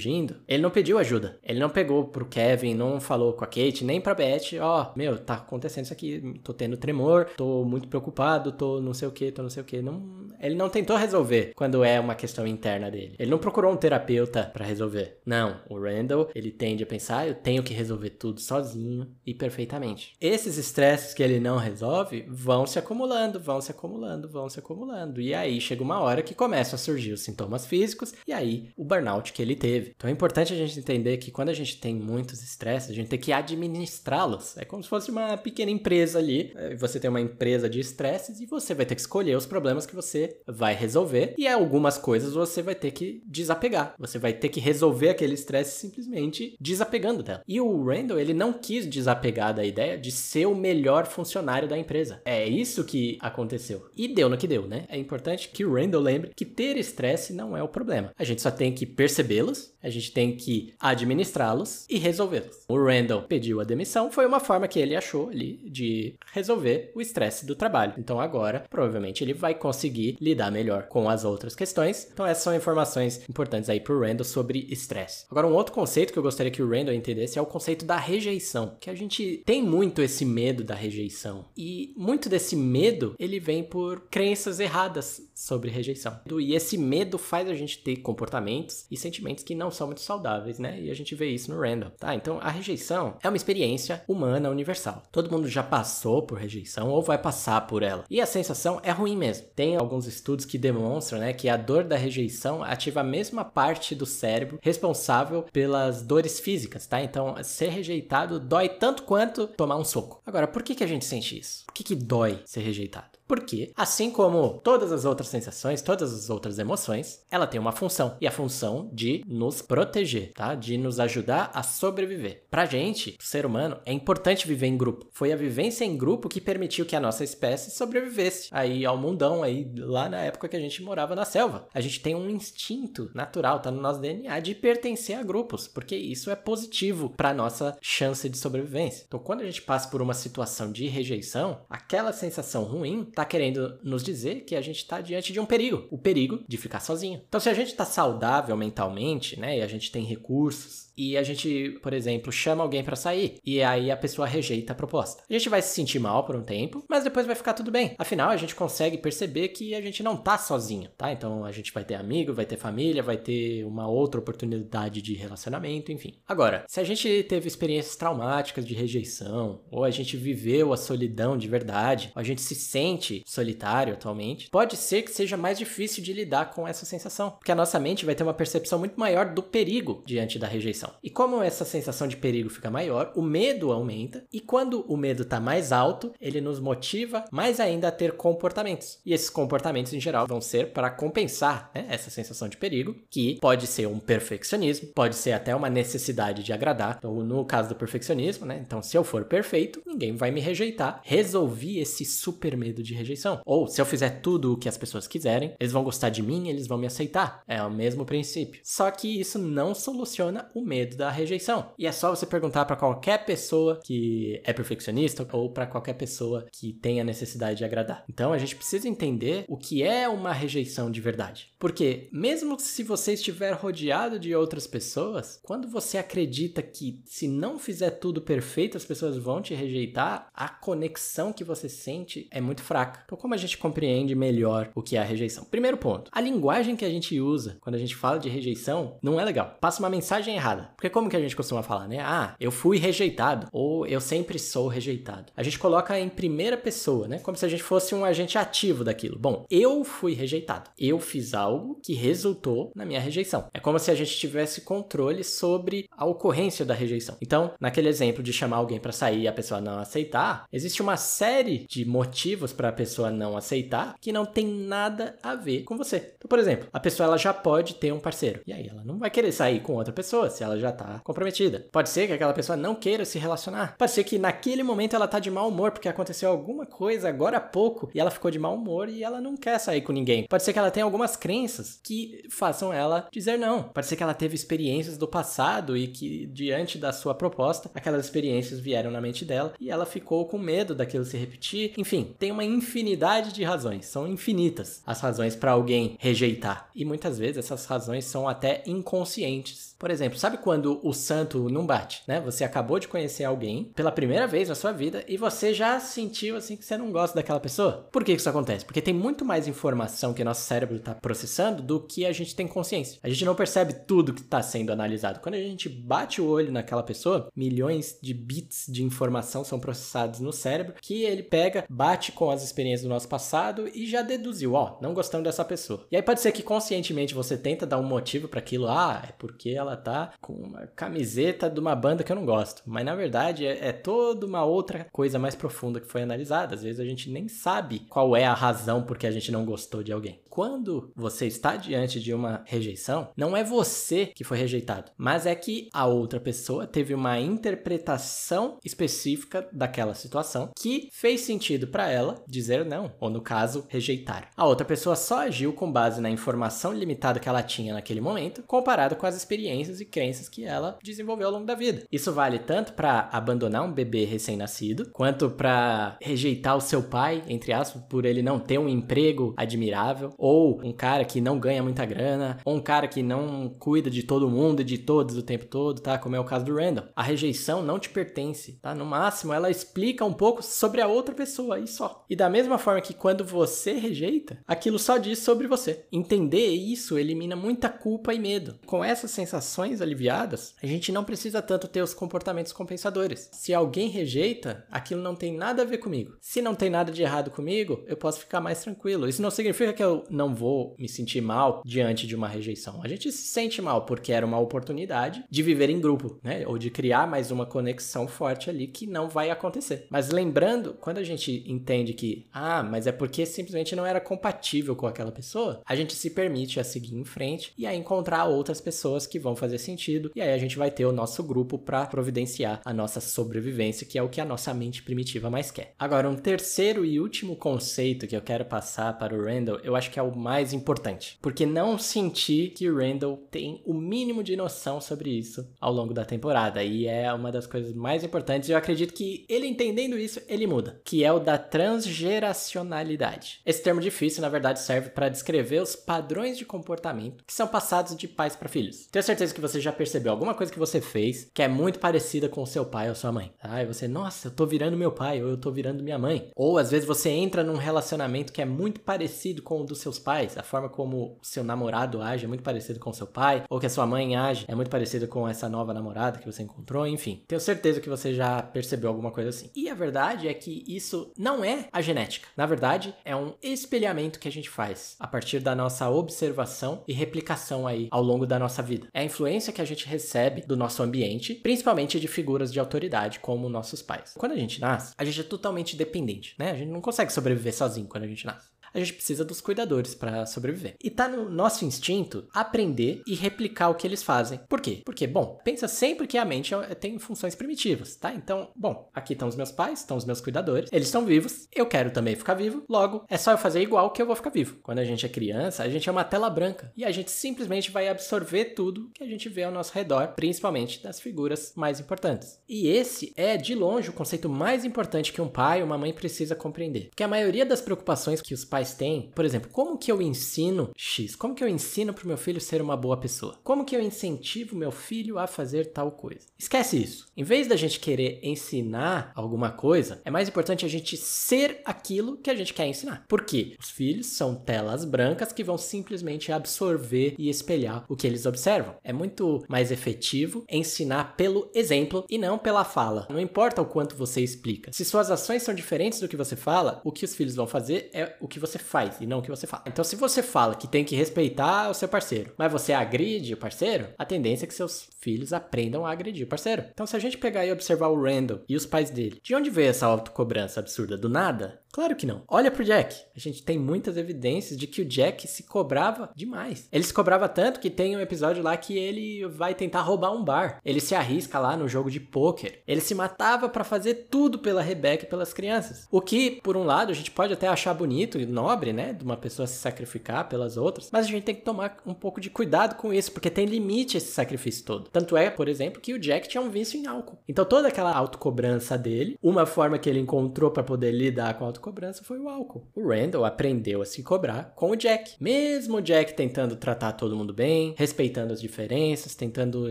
ele não pediu ajuda. Ele não pegou pro Kevin, não falou com a Kate, nem pra Beth, ó, oh, meu, tá acontecendo isso aqui, tô tendo tremor, tô muito preocupado, tô não sei o que, tô não sei o que. Não, ele não tentou resolver quando é uma questão interna dele. Ele não procurou um terapeuta para resolver. Não, o Randall, ele tende a pensar, eu tenho que resolver tudo sozinho e perfeitamente. Esses estresses que ele não resolve vão se acumulando, vão se acumulando, vão se acumulando. E aí chega uma hora que começam a surgir os sintomas físicos e aí o burnout que ele teve. Então é importante a gente entender que quando a gente tem muitos estresses, a gente tem que administrá-los. É como se fosse uma pequena empresa ali. É, você tem uma empresa de estresses e você vai ter que escolher os problemas que você vai resolver. E algumas coisas você vai ter que desapegar. Você vai ter que resolver aquele estresse simplesmente desapegando dela. E o Randall, ele não quis desapegar da ideia de ser o melhor funcionário da empresa. É isso que aconteceu. E deu no que deu, né? É importante que o Randall lembre que ter estresse não é o problema. A gente só tem que percebê-los, a gente tem que administrá-los e resolvê-los. O Randall pediu a demissão, foi uma forma que ele achou ali de resolver o estresse do trabalho. Então agora, provavelmente ele vai conseguir lidar melhor com as outras questões. Então essas são informações importantes aí pro Randall sobre estresse. Agora um outro conceito que eu gostaria que o Randall entendesse é o conceito da rejeição, que a gente tem muito esse medo da rejeição. E muito desse medo, ele vem por crenças erradas sobre rejeição. E esse medo faz a gente ter comportamentos e sentimentos que não são muito saudáveis, né? E a gente vê isso no Randall, tá? Então a rejeição é uma experiência humana universal. Todo mundo já passou por rejeição ou vai passar por ela. E a sensação é ruim mesmo. Tem alguns estudos que demonstram, né, que a dor da rejeição ativa a mesma parte do cérebro responsável pelas dores físicas, tá? Então ser rejeitado dói tanto quanto tomar um soco. Agora, por que que a gente sente isso? Por que que dói ser rejeitado? Porque, assim como todas as outras sensações, todas as outras emoções, ela tem uma função. E a função de nos proteger, tá? De nos ajudar a sobreviver. Pra gente, ser humano, é importante viver em grupo. Foi a vivência em grupo que permitiu que a nossa espécie sobrevivesse aí ao mundão, aí lá na época que a gente morava na selva. A gente tem um instinto natural, tá no nosso DNA, de pertencer a grupos, porque isso é positivo para nossa chance de sobrevivência. Então, quando a gente passa por uma situação de rejeição, aquela sensação ruim tá querendo nos dizer que a gente está diante de um perigo, o perigo de ficar sozinho. Então, se a gente está saudável mentalmente, né, e a gente tem recursos, e a gente, por exemplo, chama alguém para sair e aí a pessoa rejeita a proposta. A gente vai se sentir mal por um tempo, mas depois vai ficar tudo bem. Afinal, a gente consegue perceber que a gente não tá sozinho, tá? Então a gente vai ter amigo, vai ter família, vai ter uma outra oportunidade de relacionamento, enfim. Agora, se a gente teve experiências traumáticas de rejeição, ou a gente viveu a solidão de verdade, ou a gente se sente solitário atualmente, pode ser que seja mais difícil de lidar com essa sensação, porque a nossa mente vai ter uma percepção muito maior do perigo diante da rejeição. E como essa sensação de perigo fica maior, o medo aumenta, e quando o medo está mais alto, ele nos motiva mais ainda a ter comportamentos. E esses comportamentos, em geral, vão ser para compensar né, essa sensação de perigo, que pode ser um perfeccionismo, pode ser até uma necessidade de agradar. Então, no caso do perfeccionismo, né? Então, se eu for perfeito, ninguém vai me rejeitar. Resolvi esse super medo de rejeição. Ou se eu fizer tudo o que as pessoas quiserem, eles vão gostar de mim, eles vão me aceitar. É o mesmo princípio. Só que isso não soluciona o medo medo da rejeição. E é só você perguntar para qualquer pessoa que é perfeccionista ou para qualquer pessoa que tenha necessidade de agradar. Então a gente precisa entender o que é uma rejeição de verdade. Porque mesmo se você estiver rodeado de outras pessoas, quando você acredita que se não fizer tudo perfeito as pessoas vão te rejeitar, a conexão que você sente é muito fraca. Então como a gente compreende melhor o que é a rejeição? Primeiro ponto, a linguagem que a gente usa quando a gente fala de rejeição não é legal. Passa uma mensagem errada. Porque como que a gente costuma falar, né? Ah, eu fui rejeitado ou eu sempre sou rejeitado. A gente coloca em primeira pessoa, né? Como se a gente fosse um agente ativo daquilo. Bom, eu fui rejeitado. Eu fiz algo que resultou na minha rejeição. É como se a gente tivesse controle sobre a ocorrência da rejeição. Então, naquele exemplo de chamar alguém para sair e a pessoa não aceitar, existe uma série de motivos para a pessoa não aceitar que não tem nada a ver com você. Então, por exemplo, a pessoa ela já pode ter um parceiro. E aí ela não vai querer sair com outra pessoa se ela ela já tá comprometida. Pode ser que aquela pessoa não queira se relacionar. Pode ser que naquele momento ela tá de mau humor porque aconteceu alguma coisa agora há pouco e ela ficou de mau humor e ela não quer sair com ninguém. Pode ser que ela tenha algumas crenças que façam ela dizer não. Pode ser que ela teve experiências do passado e que diante da sua proposta, aquelas experiências vieram na mente dela e ela ficou com medo daquilo se repetir. Enfim, tem uma infinidade de razões, são infinitas as razões para alguém rejeitar. E muitas vezes essas razões são até inconscientes. Por exemplo, sabe quando o santo não bate, né? Você acabou de conhecer alguém pela primeira vez na sua vida e você já sentiu assim que você não gosta daquela pessoa. Por que isso acontece? Porque tem muito mais informação que nosso cérebro está processando do que a gente tem consciência. A gente não percebe tudo que está sendo analisado. Quando a gente bate o olho naquela pessoa, milhões de bits de informação são processados no cérebro que ele pega, bate com as experiências do nosso passado e já deduziu, ó, não gostamos dessa pessoa. E aí pode ser que conscientemente você tenta dar um motivo para aquilo, ah, é porque ela tá com uma camiseta de uma banda que eu não gosto. Mas na verdade é, é toda uma outra coisa mais profunda que foi analisada. Às vezes a gente nem sabe qual é a razão por que a gente não gostou de alguém. Quando você está diante de uma rejeição, não é você que foi rejeitado, mas é que a outra pessoa teve uma interpretação específica daquela situação que fez sentido para ela dizer não, ou no caso, rejeitar. A outra pessoa só agiu com base na informação limitada que ela tinha naquele momento, comparado com as experiências e crenças que ela desenvolveu ao longo da vida. Isso vale tanto para abandonar um bebê recém-nascido, quanto para rejeitar o seu pai, entre aspas, por ele não ter um emprego admirável, ou um cara que não ganha muita grana, ou um cara que não cuida de todo mundo e de todos o tempo todo, tá? Como é o caso do Randall. A rejeição não te pertence, tá? No máximo, ela explica um pouco sobre a outra pessoa e só. E da mesma forma que quando você rejeita, aquilo só diz sobre você. Entender isso elimina muita culpa e medo. Com essas sensações aliviadas, a gente não precisa tanto ter os comportamentos compensadores. Se alguém rejeita, aquilo não tem nada a ver comigo. Se não tem nada de errado comigo, eu posso ficar mais tranquilo. Isso não significa que eu não vou me sentir mal diante de uma rejeição. A gente se sente mal porque era uma oportunidade de viver em grupo, né? Ou de criar mais uma conexão forte ali que não vai acontecer. Mas lembrando, quando a gente entende que, ah, mas é porque simplesmente não era compatível com aquela pessoa, a gente se permite a seguir em frente e a encontrar outras pessoas que vão fazer sentido. E aí a gente vai ter o nosso grupo para providenciar a nossa sobrevivência, que é o que a nossa mente primitiva mais quer. Agora, um terceiro e último conceito que eu quero passar para o Randall, eu acho que é o mais importante. Porque não senti que o Randall tem o mínimo de noção sobre isso ao longo da temporada. E é uma das coisas mais importantes. Eu acredito que ele entendendo isso, ele muda. Que é o da transgeracionalidade. Esse termo difícil, na verdade, serve para descrever os padrões de comportamento que são passados de pais para filhos. Tenho certeza que você já percebeu alguma coisa que você fez que é muito parecida com o seu pai ou sua mãe. Ah, e você, nossa, eu tô virando meu pai ou eu tô virando minha mãe. Ou às vezes você entra num relacionamento que é muito parecido com o dos seus pais. A forma como seu namorado age é muito parecido com o seu pai, ou que a sua mãe age é muito parecido com essa nova namorada que você encontrou, enfim. Tenho certeza que você já percebeu alguma coisa assim. E a verdade é que isso não é a genética. Na verdade, é um espelhamento que a gente faz a partir da nossa observação e replicação aí ao longo da nossa vida. É influência que a gente recebe do nosso ambiente, principalmente de figuras de autoridade como nossos pais. Quando a gente nasce, a gente é totalmente dependente, né? A gente não consegue sobreviver sozinho quando a gente nasce a gente precisa dos cuidadores para sobreviver. E tá no nosso instinto aprender e replicar o que eles fazem. Por quê? Porque, bom, pensa sempre que a mente é, tem funções primitivas, tá? Então, bom, aqui estão os meus pais, estão os meus cuidadores, eles estão vivos, eu quero também ficar vivo, logo é só eu fazer igual que eu vou ficar vivo. Quando a gente é criança, a gente é uma tela branca e a gente simplesmente vai absorver tudo que a gente vê ao nosso redor, principalmente das figuras mais importantes. E esse é, de longe, o conceito mais importante que um pai ou uma mãe precisa compreender. Porque a maioria das preocupações que os pais pais têm, por exemplo, como que eu ensino X? Como que eu ensino para o meu filho ser uma boa pessoa? Como que eu incentivo meu filho a fazer tal coisa? Esquece isso. Em vez da gente querer ensinar alguma coisa, é mais importante a gente ser aquilo que a gente quer ensinar. Por quê? Os filhos são telas brancas que vão simplesmente absorver e espelhar o que eles observam. É muito mais efetivo ensinar pelo exemplo e não pela fala. Não importa o quanto você explica. Se suas ações são diferentes do que você fala, o que os filhos vão fazer é o que você você faz e não o que você fala. Então, se você fala que tem que respeitar o seu parceiro, mas você agride o parceiro, a tendência é que seus filhos aprendam a agredir o parceiro. Então, se a gente pegar e observar o Randall e os pais dele, de onde veio essa autocobrança absurda? Do nada? Claro que não. Olha pro Jack. A gente tem muitas evidências de que o Jack se cobrava demais. Ele se cobrava tanto que tem um episódio lá que ele vai tentar roubar um bar. Ele se arrisca lá no jogo de pôquer. Ele se matava para fazer tudo pela Rebecca e pelas crianças. O que, por um lado, a gente pode até achar bonito e nobre, né? De uma pessoa se sacrificar pelas outras. Mas a gente tem que tomar um pouco de cuidado com isso, porque tem limite esse sacrifício todo. Tanto é, por exemplo, que o Jack tinha um vício em álcool. Então toda aquela autocobrança dele, uma forma que ele encontrou para poder lidar com a autocobrança foi o álcool. O Randall aprendeu a se cobrar com o Jack. Mesmo o Jack tentando tratar todo mundo bem, respeitando as diferenças, tentando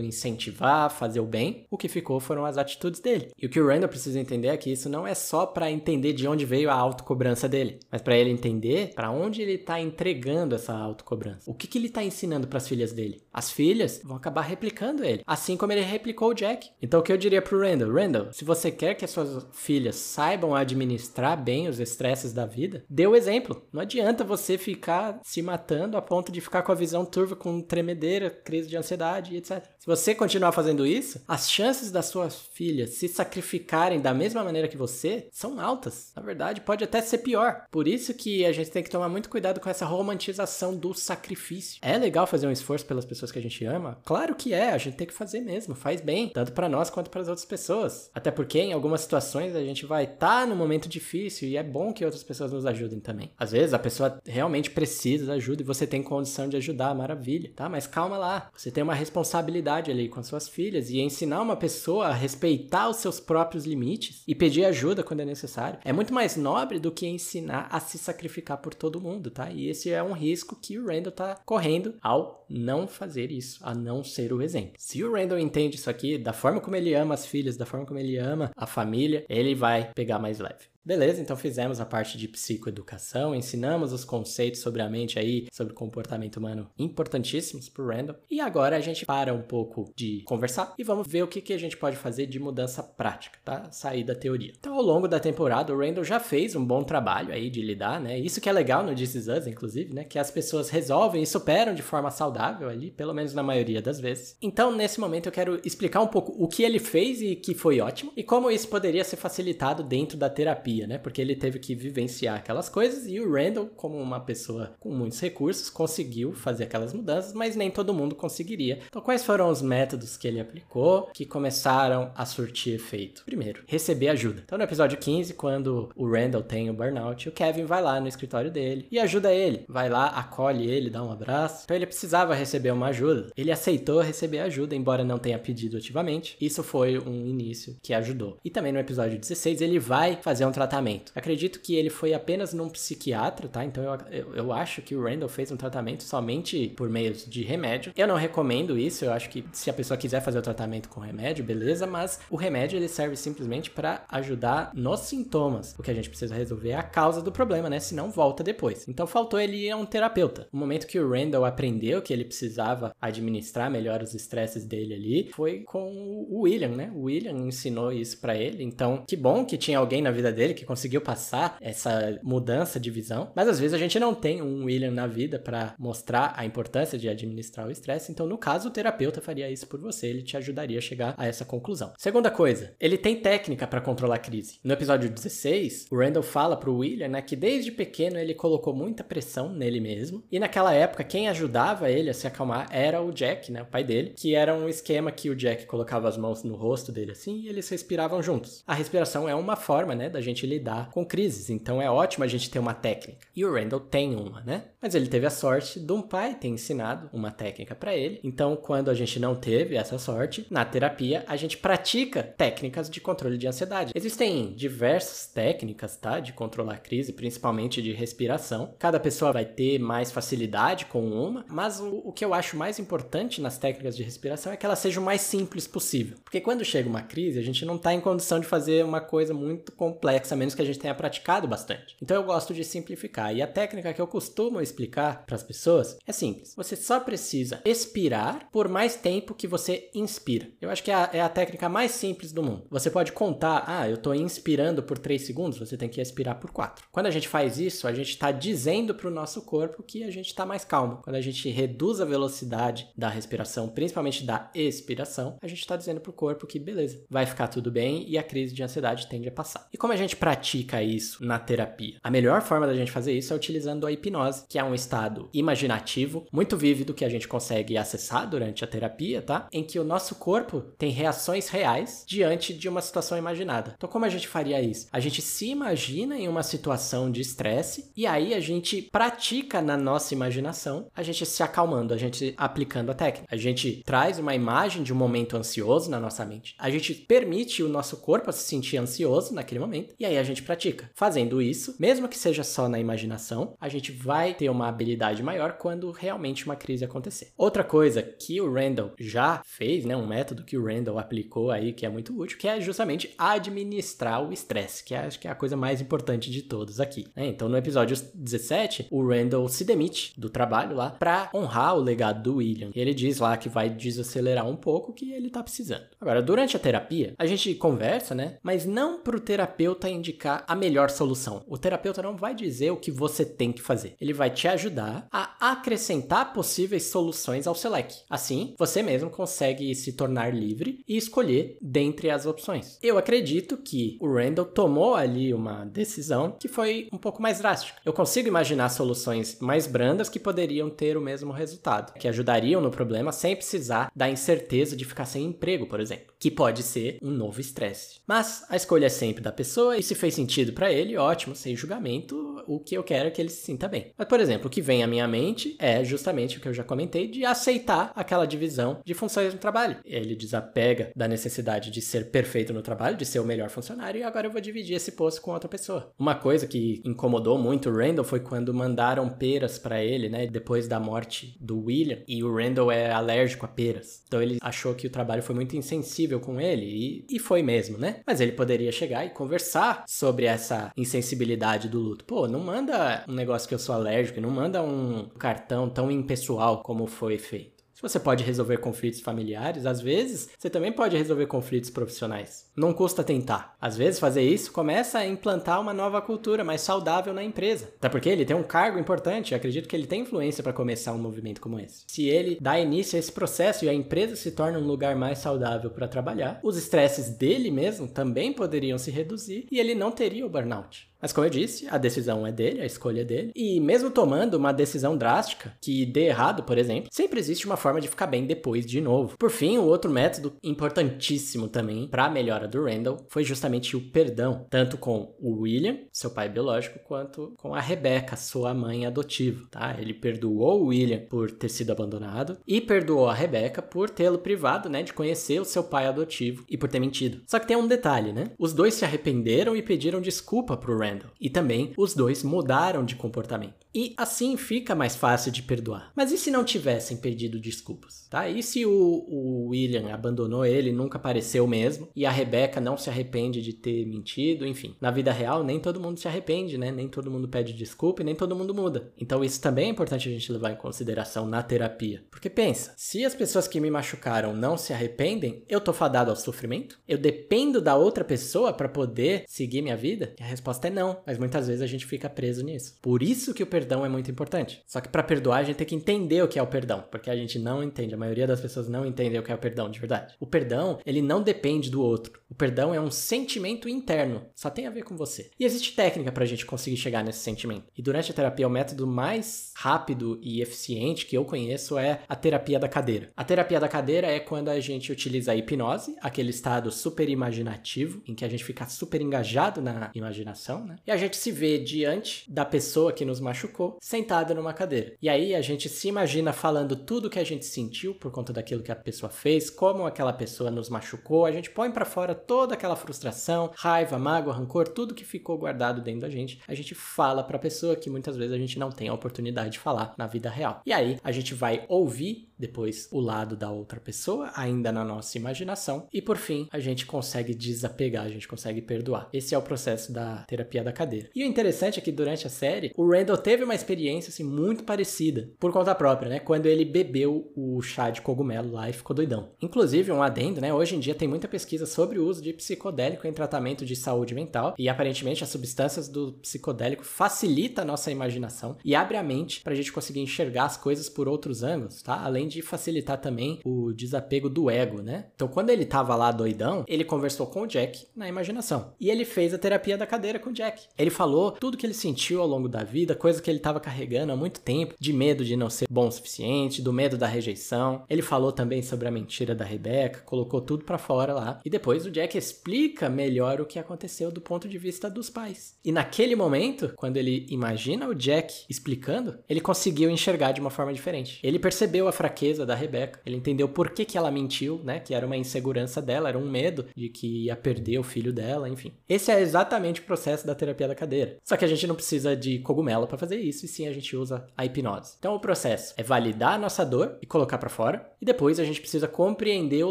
incentivar, fazer o bem, o que ficou foram as atitudes dele. E o que o Randall precisa entender é que isso não é só para entender de onde veio a autocobrança dele, mas para ele entender para onde ele tá entregando essa autocobrança. O que, que ele tá ensinando para as filhas dele? As filhas vão acabar replicando ele, assim como ele replicou o Jack. Então o que eu diria pro Randall? Randall, se você quer que as suas filhas saibam administrar bem os estresses da vida, dê o exemplo. Não adianta você ficar se matando a ponto de ficar com a visão turva, com tremedeira, crise de ansiedade, etc. Se você continuar fazendo isso, as chances das suas filhas se sacrificarem da mesma maneira que você são altas. Na verdade, pode até ser pior. Por isso que a gente tem que tomar muito cuidado com essa romantização do sacrifício. É legal fazer um esforço pelas pessoas que a gente ama? Claro que é, a gente tem que fazer mesmo, faz bem, tanto para nós quanto para as outras pessoas. Até porque em algumas situações a gente vai estar tá num momento difícil e é bom que outras pessoas nos ajudem também. Às vezes a pessoa realmente precisa de ajuda e você tem condição de ajudar, maravilha, tá? Mas calma lá, você tem uma responsabilidade ali com as suas filhas e ensinar uma pessoa a respeitar os seus próprios limites e pedir ajuda quando é necessário é muito mais nobre do que ensinar a se sacrificar por todo mundo, tá? E esse é um risco que o Randall tá correndo ao não fazer isso, a não ser o exemplo. Se o Randall entende isso aqui, da forma como ele ama as filhas, da forma como ele ama a família, ele vai pegar mais leve. Beleza, então fizemos a parte de psicoeducação, ensinamos os conceitos sobre a mente aí, sobre comportamento humano importantíssimos pro Randall. E agora a gente para um pouco de conversar e vamos ver o que, que a gente pode fazer de mudança prática, tá? Sair da teoria. Então, ao longo da temporada, o Randall já fez um bom trabalho aí de lidar, né? Isso que é legal no This Is Us, inclusive, né? Que as pessoas resolvem e superam de forma saudável ali, pelo menos na maioria das vezes. Então, nesse momento, eu quero explicar um pouco o que ele fez e que foi ótimo e como isso poderia ser facilitado dentro da terapia né? Porque ele teve que vivenciar aquelas coisas e o Randall, como uma pessoa com muitos recursos, conseguiu fazer aquelas mudanças, mas nem todo mundo conseguiria. Então, quais foram os métodos que ele aplicou que começaram a surtir efeito? Primeiro, receber ajuda. Então, no episódio 15, quando o Randall tem o burnout, o Kevin vai lá no escritório dele e ajuda ele. Vai lá, acolhe ele, dá um abraço. Então, ele precisava receber uma ajuda. Ele aceitou receber ajuda, embora não tenha pedido ativamente. Isso foi um início que ajudou. E também no episódio 16, ele vai fazer um tratamento tratamento. Acredito que ele foi apenas num psiquiatra, tá? Então eu, eu, eu, acho que o Randall fez um tratamento somente por meio de remédio. Eu não recomendo isso, eu acho que se a pessoa quiser fazer o tratamento com remédio, beleza, mas o remédio ele serve simplesmente para ajudar nos sintomas. O que a gente precisa resolver é a causa do problema, né? Senão volta depois. Então faltou ele ir a um terapeuta. O momento que o Randall aprendeu que ele precisava administrar melhor os estresses dele ali foi com o William, né? O William ensinou isso para ele. Então, que bom que tinha alguém na vida dele que conseguiu passar essa mudança de visão, mas às vezes a gente não tem um William na vida para mostrar a importância de administrar o estresse, então no caso o terapeuta faria isso por você, ele te ajudaria a chegar a essa conclusão. Segunda coisa, ele tem técnica para controlar a crise. No episódio 16, o Randall fala pro William, né, que desde pequeno ele colocou muita pressão nele mesmo, e naquela época quem ajudava ele a se acalmar era o Jack, né, o pai dele, que era um esquema que o Jack colocava as mãos no rosto dele assim e eles respiravam juntos. A respiração é uma forma, né, da gente lidar com crises, então é ótimo a gente ter uma técnica. E o Randall tem uma, né? Mas ele teve a sorte de um pai ter ensinado uma técnica para ele. Então, quando a gente não teve essa sorte, na terapia a gente pratica técnicas de controle de ansiedade. Existem diversas técnicas, tá, de controlar a crise, principalmente de respiração. Cada pessoa vai ter mais facilidade com uma, mas o, o que eu acho mais importante nas técnicas de respiração é que elas sejam o mais simples possível. Porque quando chega uma crise, a gente não está em condição de fazer uma coisa muito complexa complexa, a menos que a gente tenha praticado bastante. Então eu gosto de simplificar. E a técnica que eu costumo explicar para as pessoas é simples. Você só precisa expirar por mais tempo que você inspira. Eu acho que é a, é a técnica mais simples do mundo. Você pode contar, ah, eu estou inspirando por 3 segundos, você tem que expirar por 4. Quando a gente faz isso, a gente está dizendo para o nosso corpo que a gente está mais calmo. Quando a gente reduz a velocidade da respiração, principalmente da expiração, a gente está dizendo para o corpo que beleza, vai ficar tudo bem e a crise de ansiedade tende a passar. E como a gente pratica isso na terapia? A melhor forma da gente fazer isso é utilizando a hipnose, que é um estado imaginativo, muito vívido que a gente consegue acessar durante a terapia, tá? Em que o nosso corpo tem reações reais diante de uma situação imaginada. Então, como a gente faria isso? A gente se imagina em uma situação de estresse e aí a gente pratica na nossa imaginação, a gente se acalmando, a gente aplicando a técnica. A gente traz uma imagem de um momento ansioso na nossa mente. A gente permite o nosso corpo se sentir ansioso naquele momento e aí a gente pratica. Fazendo isso, mesmo que seja só na imaginação, a gente vai ter uma habilidade maior quando realmente uma crise acontecer. Outra coisa que o Randall já fez, né, um método que o Randall aplicou aí que é muito útil, que é justamente administrar o estresse, que é, acho que é a coisa mais importante de todos aqui. Né? Então, no episódio 17, o Randall se demite do trabalho lá para honrar o legado do William. Ele diz lá que vai desacelerar um pouco que ele tá precisando. Agora, durante a terapia, a gente conversa, né? Mas não pro terapeuta indicar a melhor solução. O terapeuta não vai dizer o que você tem que fazer. Ele vai te ajudar a acrescentar possíveis soluções ao seu leque. Assim, você mesmo consegue se tornar livre e escolher dentre as opções. Eu acredito que o Randall tomou ali uma decisão que foi um pouco mais drástica. Eu consigo imaginar soluções mais brandas que poderiam ter o mesmo resultado, que ajudariam no problema sem precisar da incerteza de ficar sem emprego, por exemplo, que pode ser um novo estresse. Mas a escolha é sempre da pessoa se fez sentido para ele, ótimo, sem julgamento, o que eu quero é que ele se sinta bem. Mas, por exemplo, o que vem à minha mente é justamente o que eu já comentei de aceitar aquela divisão de funções no trabalho. Ele desapega da necessidade de ser perfeito no trabalho, de ser o melhor funcionário, e agora eu vou dividir esse posto com outra pessoa. Uma coisa que incomodou muito o Randall foi quando mandaram peras para ele, né, depois da morte do William, e o Randall é alérgico a peras. Então ele achou que o trabalho foi muito insensível com ele, e, e foi mesmo, né? Mas ele poderia chegar e conversar sobre essa insensibilidade do luto. Pô, não manda um negócio que eu sou alérgico, não manda um cartão tão impessoal como foi feito. Você pode resolver conflitos familiares, às vezes você também pode resolver conflitos profissionais. Não custa tentar. Às vezes fazer isso começa a implantar uma nova cultura mais saudável na empresa. Até porque ele tem um cargo importante, acredito que ele tem influência para começar um movimento como esse. Se ele dá início a esse processo e a empresa se torna um lugar mais saudável para trabalhar, os estresses dele mesmo também poderiam se reduzir e ele não teria o burnout. Mas como eu disse, a decisão é dele, a escolha é dele. E mesmo tomando uma decisão drástica, que dê errado, por exemplo, sempre existe uma forma de ficar bem depois de novo. Por fim, o outro método importantíssimo também para a melhora do Randall foi justamente o perdão, tanto com o William, seu pai biológico, quanto com a Rebecca, sua mãe adotiva, tá? Ele perdoou o William por ter sido abandonado e perdoou a Rebecca por tê-lo privado, né, de conhecer o seu pai adotivo e por ter mentido. Só que tem um detalhe, né? Os dois se arrependeram e pediram desculpa pro Randall. Randall. E também os dois mudaram de comportamento. E assim fica mais fácil de perdoar. Mas e se não tivessem pedido desculpas? Tá? E se o, o William abandonou ele, nunca apareceu mesmo, e a Rebecca não se arrepende de ter mentido, enfim. Na vida real, nem todo mundo se arrepende, né? Nem todo mundo pede desculpa e nem todo mundo muda. Então isso também é importante a gente levar em consideração na terapia. Porque pensa, se as pessoas que me machucaram não se arrependem, eu tô fadado ao sofrimento? Eu dependo da outra pessoa para poder seguir minha vida? E a resposta é não, mas muitas vezes a gente fica preso nisso. Por isso que o perdão é muito importante. Só que para perdoar a gente tem que entender o que é o perdão, porque a gente não entende, a maioria das pessoas não entende o que é o perdão de verdade. O perdão, ele não depende do outro. O perdão é um sentimento interno, só tem a ver com você. E existe técnica para a gente conseguir chegar nesse sentimento. E durante a terapia, o método mais rápido e eficiente que eu conheço é a terapia da cadeira. A terapia da cadeira é quando a gente utiliza a hipnose, aquele estado super imaginativo, em que a gente fica super engajado na imaginação, né? E a gente se vê diante da pessoa que nos machucou, sentada numa cadeira. E aí a gente se imagina falando tudo que a gente sentiu por conta daquilo que a pessoa fez, como aquela pessoa nos machucou, a gente põe para fora toda aquela frustração, raiva, mágoa, rancor, tudo que ficou guardado dentro da gente. A gente fala para a pessoa que muitas vezes a gente não tem a oportunidade de falar na vida real. E aí a gente vai ouvir depois o lado da outra pessoa, ainda na nossa imaginação, e por fim a gente consegue desapegar, a gente consegue perdoar. Esse é o processo da terapia da cadeira. E o interessante é que durante a série, o Randall teve uma experiência assim muito parecida, por conta própria, né? Quando ele bebeu o chá de cogumelo lá e ficou doidão. Inclusive, um adendo, né? Hoje em dia tem muita pesquisa sobre o uso de psicodélico em tratamento de saúde mental, e aparentemente as substâncias do psicodélico facilita a nossa imaginação e abre a mente para a gente conseguir enxergar as coisas por outros ângulos, tá? Além de facilitar também o desapego do ego, né? Então, quando ele tava lá doidão, ele conversou com o Jack na imaginação. E ele fez a terapia da cadeira com o Jack. Ele falou tudo que ele sentiu ao longo da vida, coisa que ele tava carregando há muito tempo, de medo de não ser bom o suficiente, do medo da rejeição. Ele falou também sobre a mentira da Rebecca, colocou tudo para fora lá. E depois o Jack explica melhor o que aconteceu do ponto de vista dos pais. E naquele momento, quando ele imagina o Jack explicando, ele conseguiu enxergar de uma forma diferente. Ele percebeu a fraqueza da Rebecca, ele entendeu por que, que ela mentiu, né? Que era uma insegurança dela, era um medo de que ia perder o filho dela, enfim. Esse é exatamente o processo da terapia da cadeira. Só que a gente não precisa de cogumelo para fazer isso, e sim a gente usa a hipnose. Então o processo é validar a nossa dor e colocar para fora, e depois a gente precisa compreender o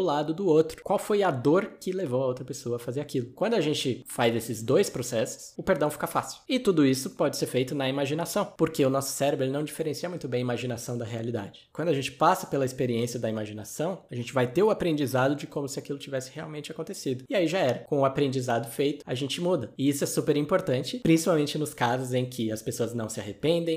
lado do outro. Qual foi a dor que levou a outra pessoa a fazer aquilo? Quando a gente faz esses dois processos, o perdão fica fácil. E tudo isso pode ser feito na imaginação, porque o nosso cérebro não diferencia muito bem a imaginação da realidade. Quando a gente passa pela experiência da imaginação, a gente vai ter o aprendizado de como se aquilo tivesse realmente acontecido. E aí já era. Com o aprendizado feito, a gente muda. E isso é super importante, principalmente nos casos em que as pessoas não se arrependem,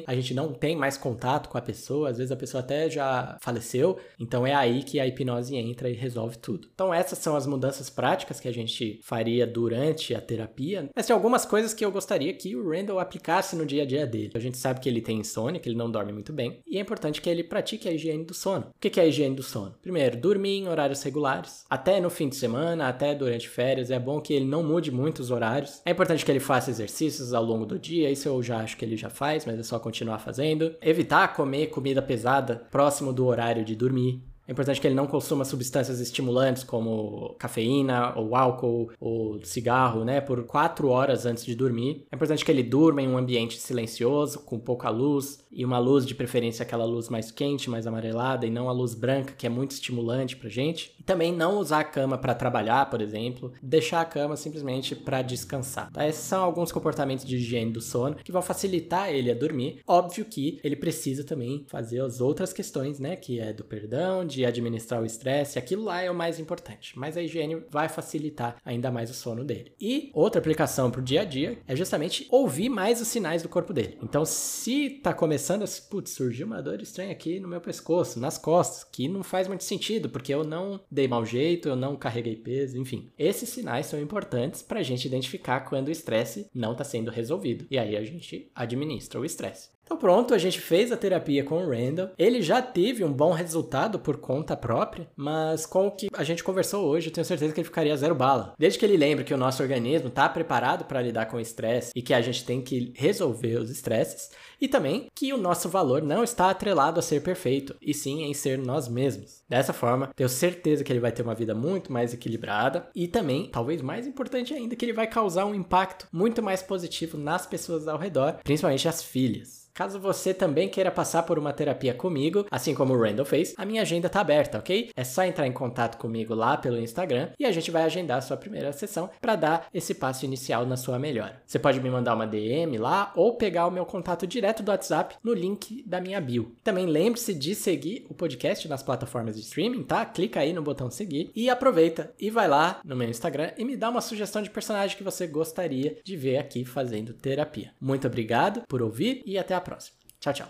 a gente não tem mais contato com a pessoa, às vezes a pessoa até já faleceu, então é aí que a hipnose entra e resolve tudo. Então essas são as mudanças práticas que a gente faria durante a terapia. Mas tem algumas coisas que eu gostaria que o Randall aplicasse no dia a dia dele. A gente sabe que ele tem insônia, que ele não dorme muito bem, e é importante que ele pratique a higiene do sono. O que é a higiene do sono? Primeiro, dormir em horários regulares, até no fim de semana, até durante férias. É bom que ele não mude muito os horários. É importante que ele faça exercícios ao longo do dia, isso eu já acho que ele já faz, mas é só continuar fazendo. Evitar comer comida pesada próximo do horário de dormir. É importante que ele não consuma substâncias estimulantes como cafeína ou álcool ou cigarro, né, por quatro horas antes de dormir. É importante que ele durma em um ambiente silencioso, com pouca luz e uma luz de preferência aquela luz mais quente, mais amarelada e não a luz branca que é muito estimulante pra gente. E também não usar a cama para trabalhar, por exemplo, deixar a cama simplesmente para descansar. Tá? Esses são alguns comportamentos de higiene do sono que vão facilitar ele a dormir. Óbvio que ele precisa também fazer as outras questões, né, que é do perdão, de de administrar o estresse, aquilo lá é o mais importante. Mas a higiene vai facilitar ainda mais o sono dele. E outra aplicação para o dia a dia é justamente ouvir mais os sinais do corpo dele. Então, se tá começando a, putz, surgiu uma dor estranha aqui no meu pescoço, nas costas, que não faz muito sentido, porque eu não dei mau jeito, eu não carreguei peso, enfim. Esses sinais são importantes para a gente identificar quando o estresse não está sendo resolvido. E aí a gente administra o estresse. Então pronto, a gente fez a terapia com o Randall. Ele já teve um bom resultado por conta própria, mas com o que a gente conversou hoje, eu tenho certeza que ele ficaria zero bala. Desde que ele lembre que o nosso organismo está preparado para lidar com o estresse e que a gente tem que resolver os estresses, e também que o nosso valor não está atrelado a ser perfeito, e sim em ser nós mesmos. Dessa forma, tenho certeza que ele vai ter uma vida muito mais equilibrada e também, talvez mais importante ainda, que ele vai causar um impacto muito mais positivo nas pessoas ao redor, principalmente as filhas. Caso você também queira passar por uma terapia comigo, assim como o Randall fez, a minha agenda tá aberta, ok? É só entrar em contato comigo lá pelo Instagram e a gente vai agendar a sua primeira sessão para dar esse passo inicial na sua melhora. Você pode me mandar uma DM lá ou pegar o meu contato direto do WhatsApp no link da minha bio. Também lembre-se de seguir o podcast nas plataformas de streaming, tá? Clica aí no botão seguir e aproveita e vai lá no meu Instagram e me dá uma sugestão de personagem que você gostaria de ver aqui fazendo terapia. Muito obrigado por ouvir e até a próxima. Tchau, tchau.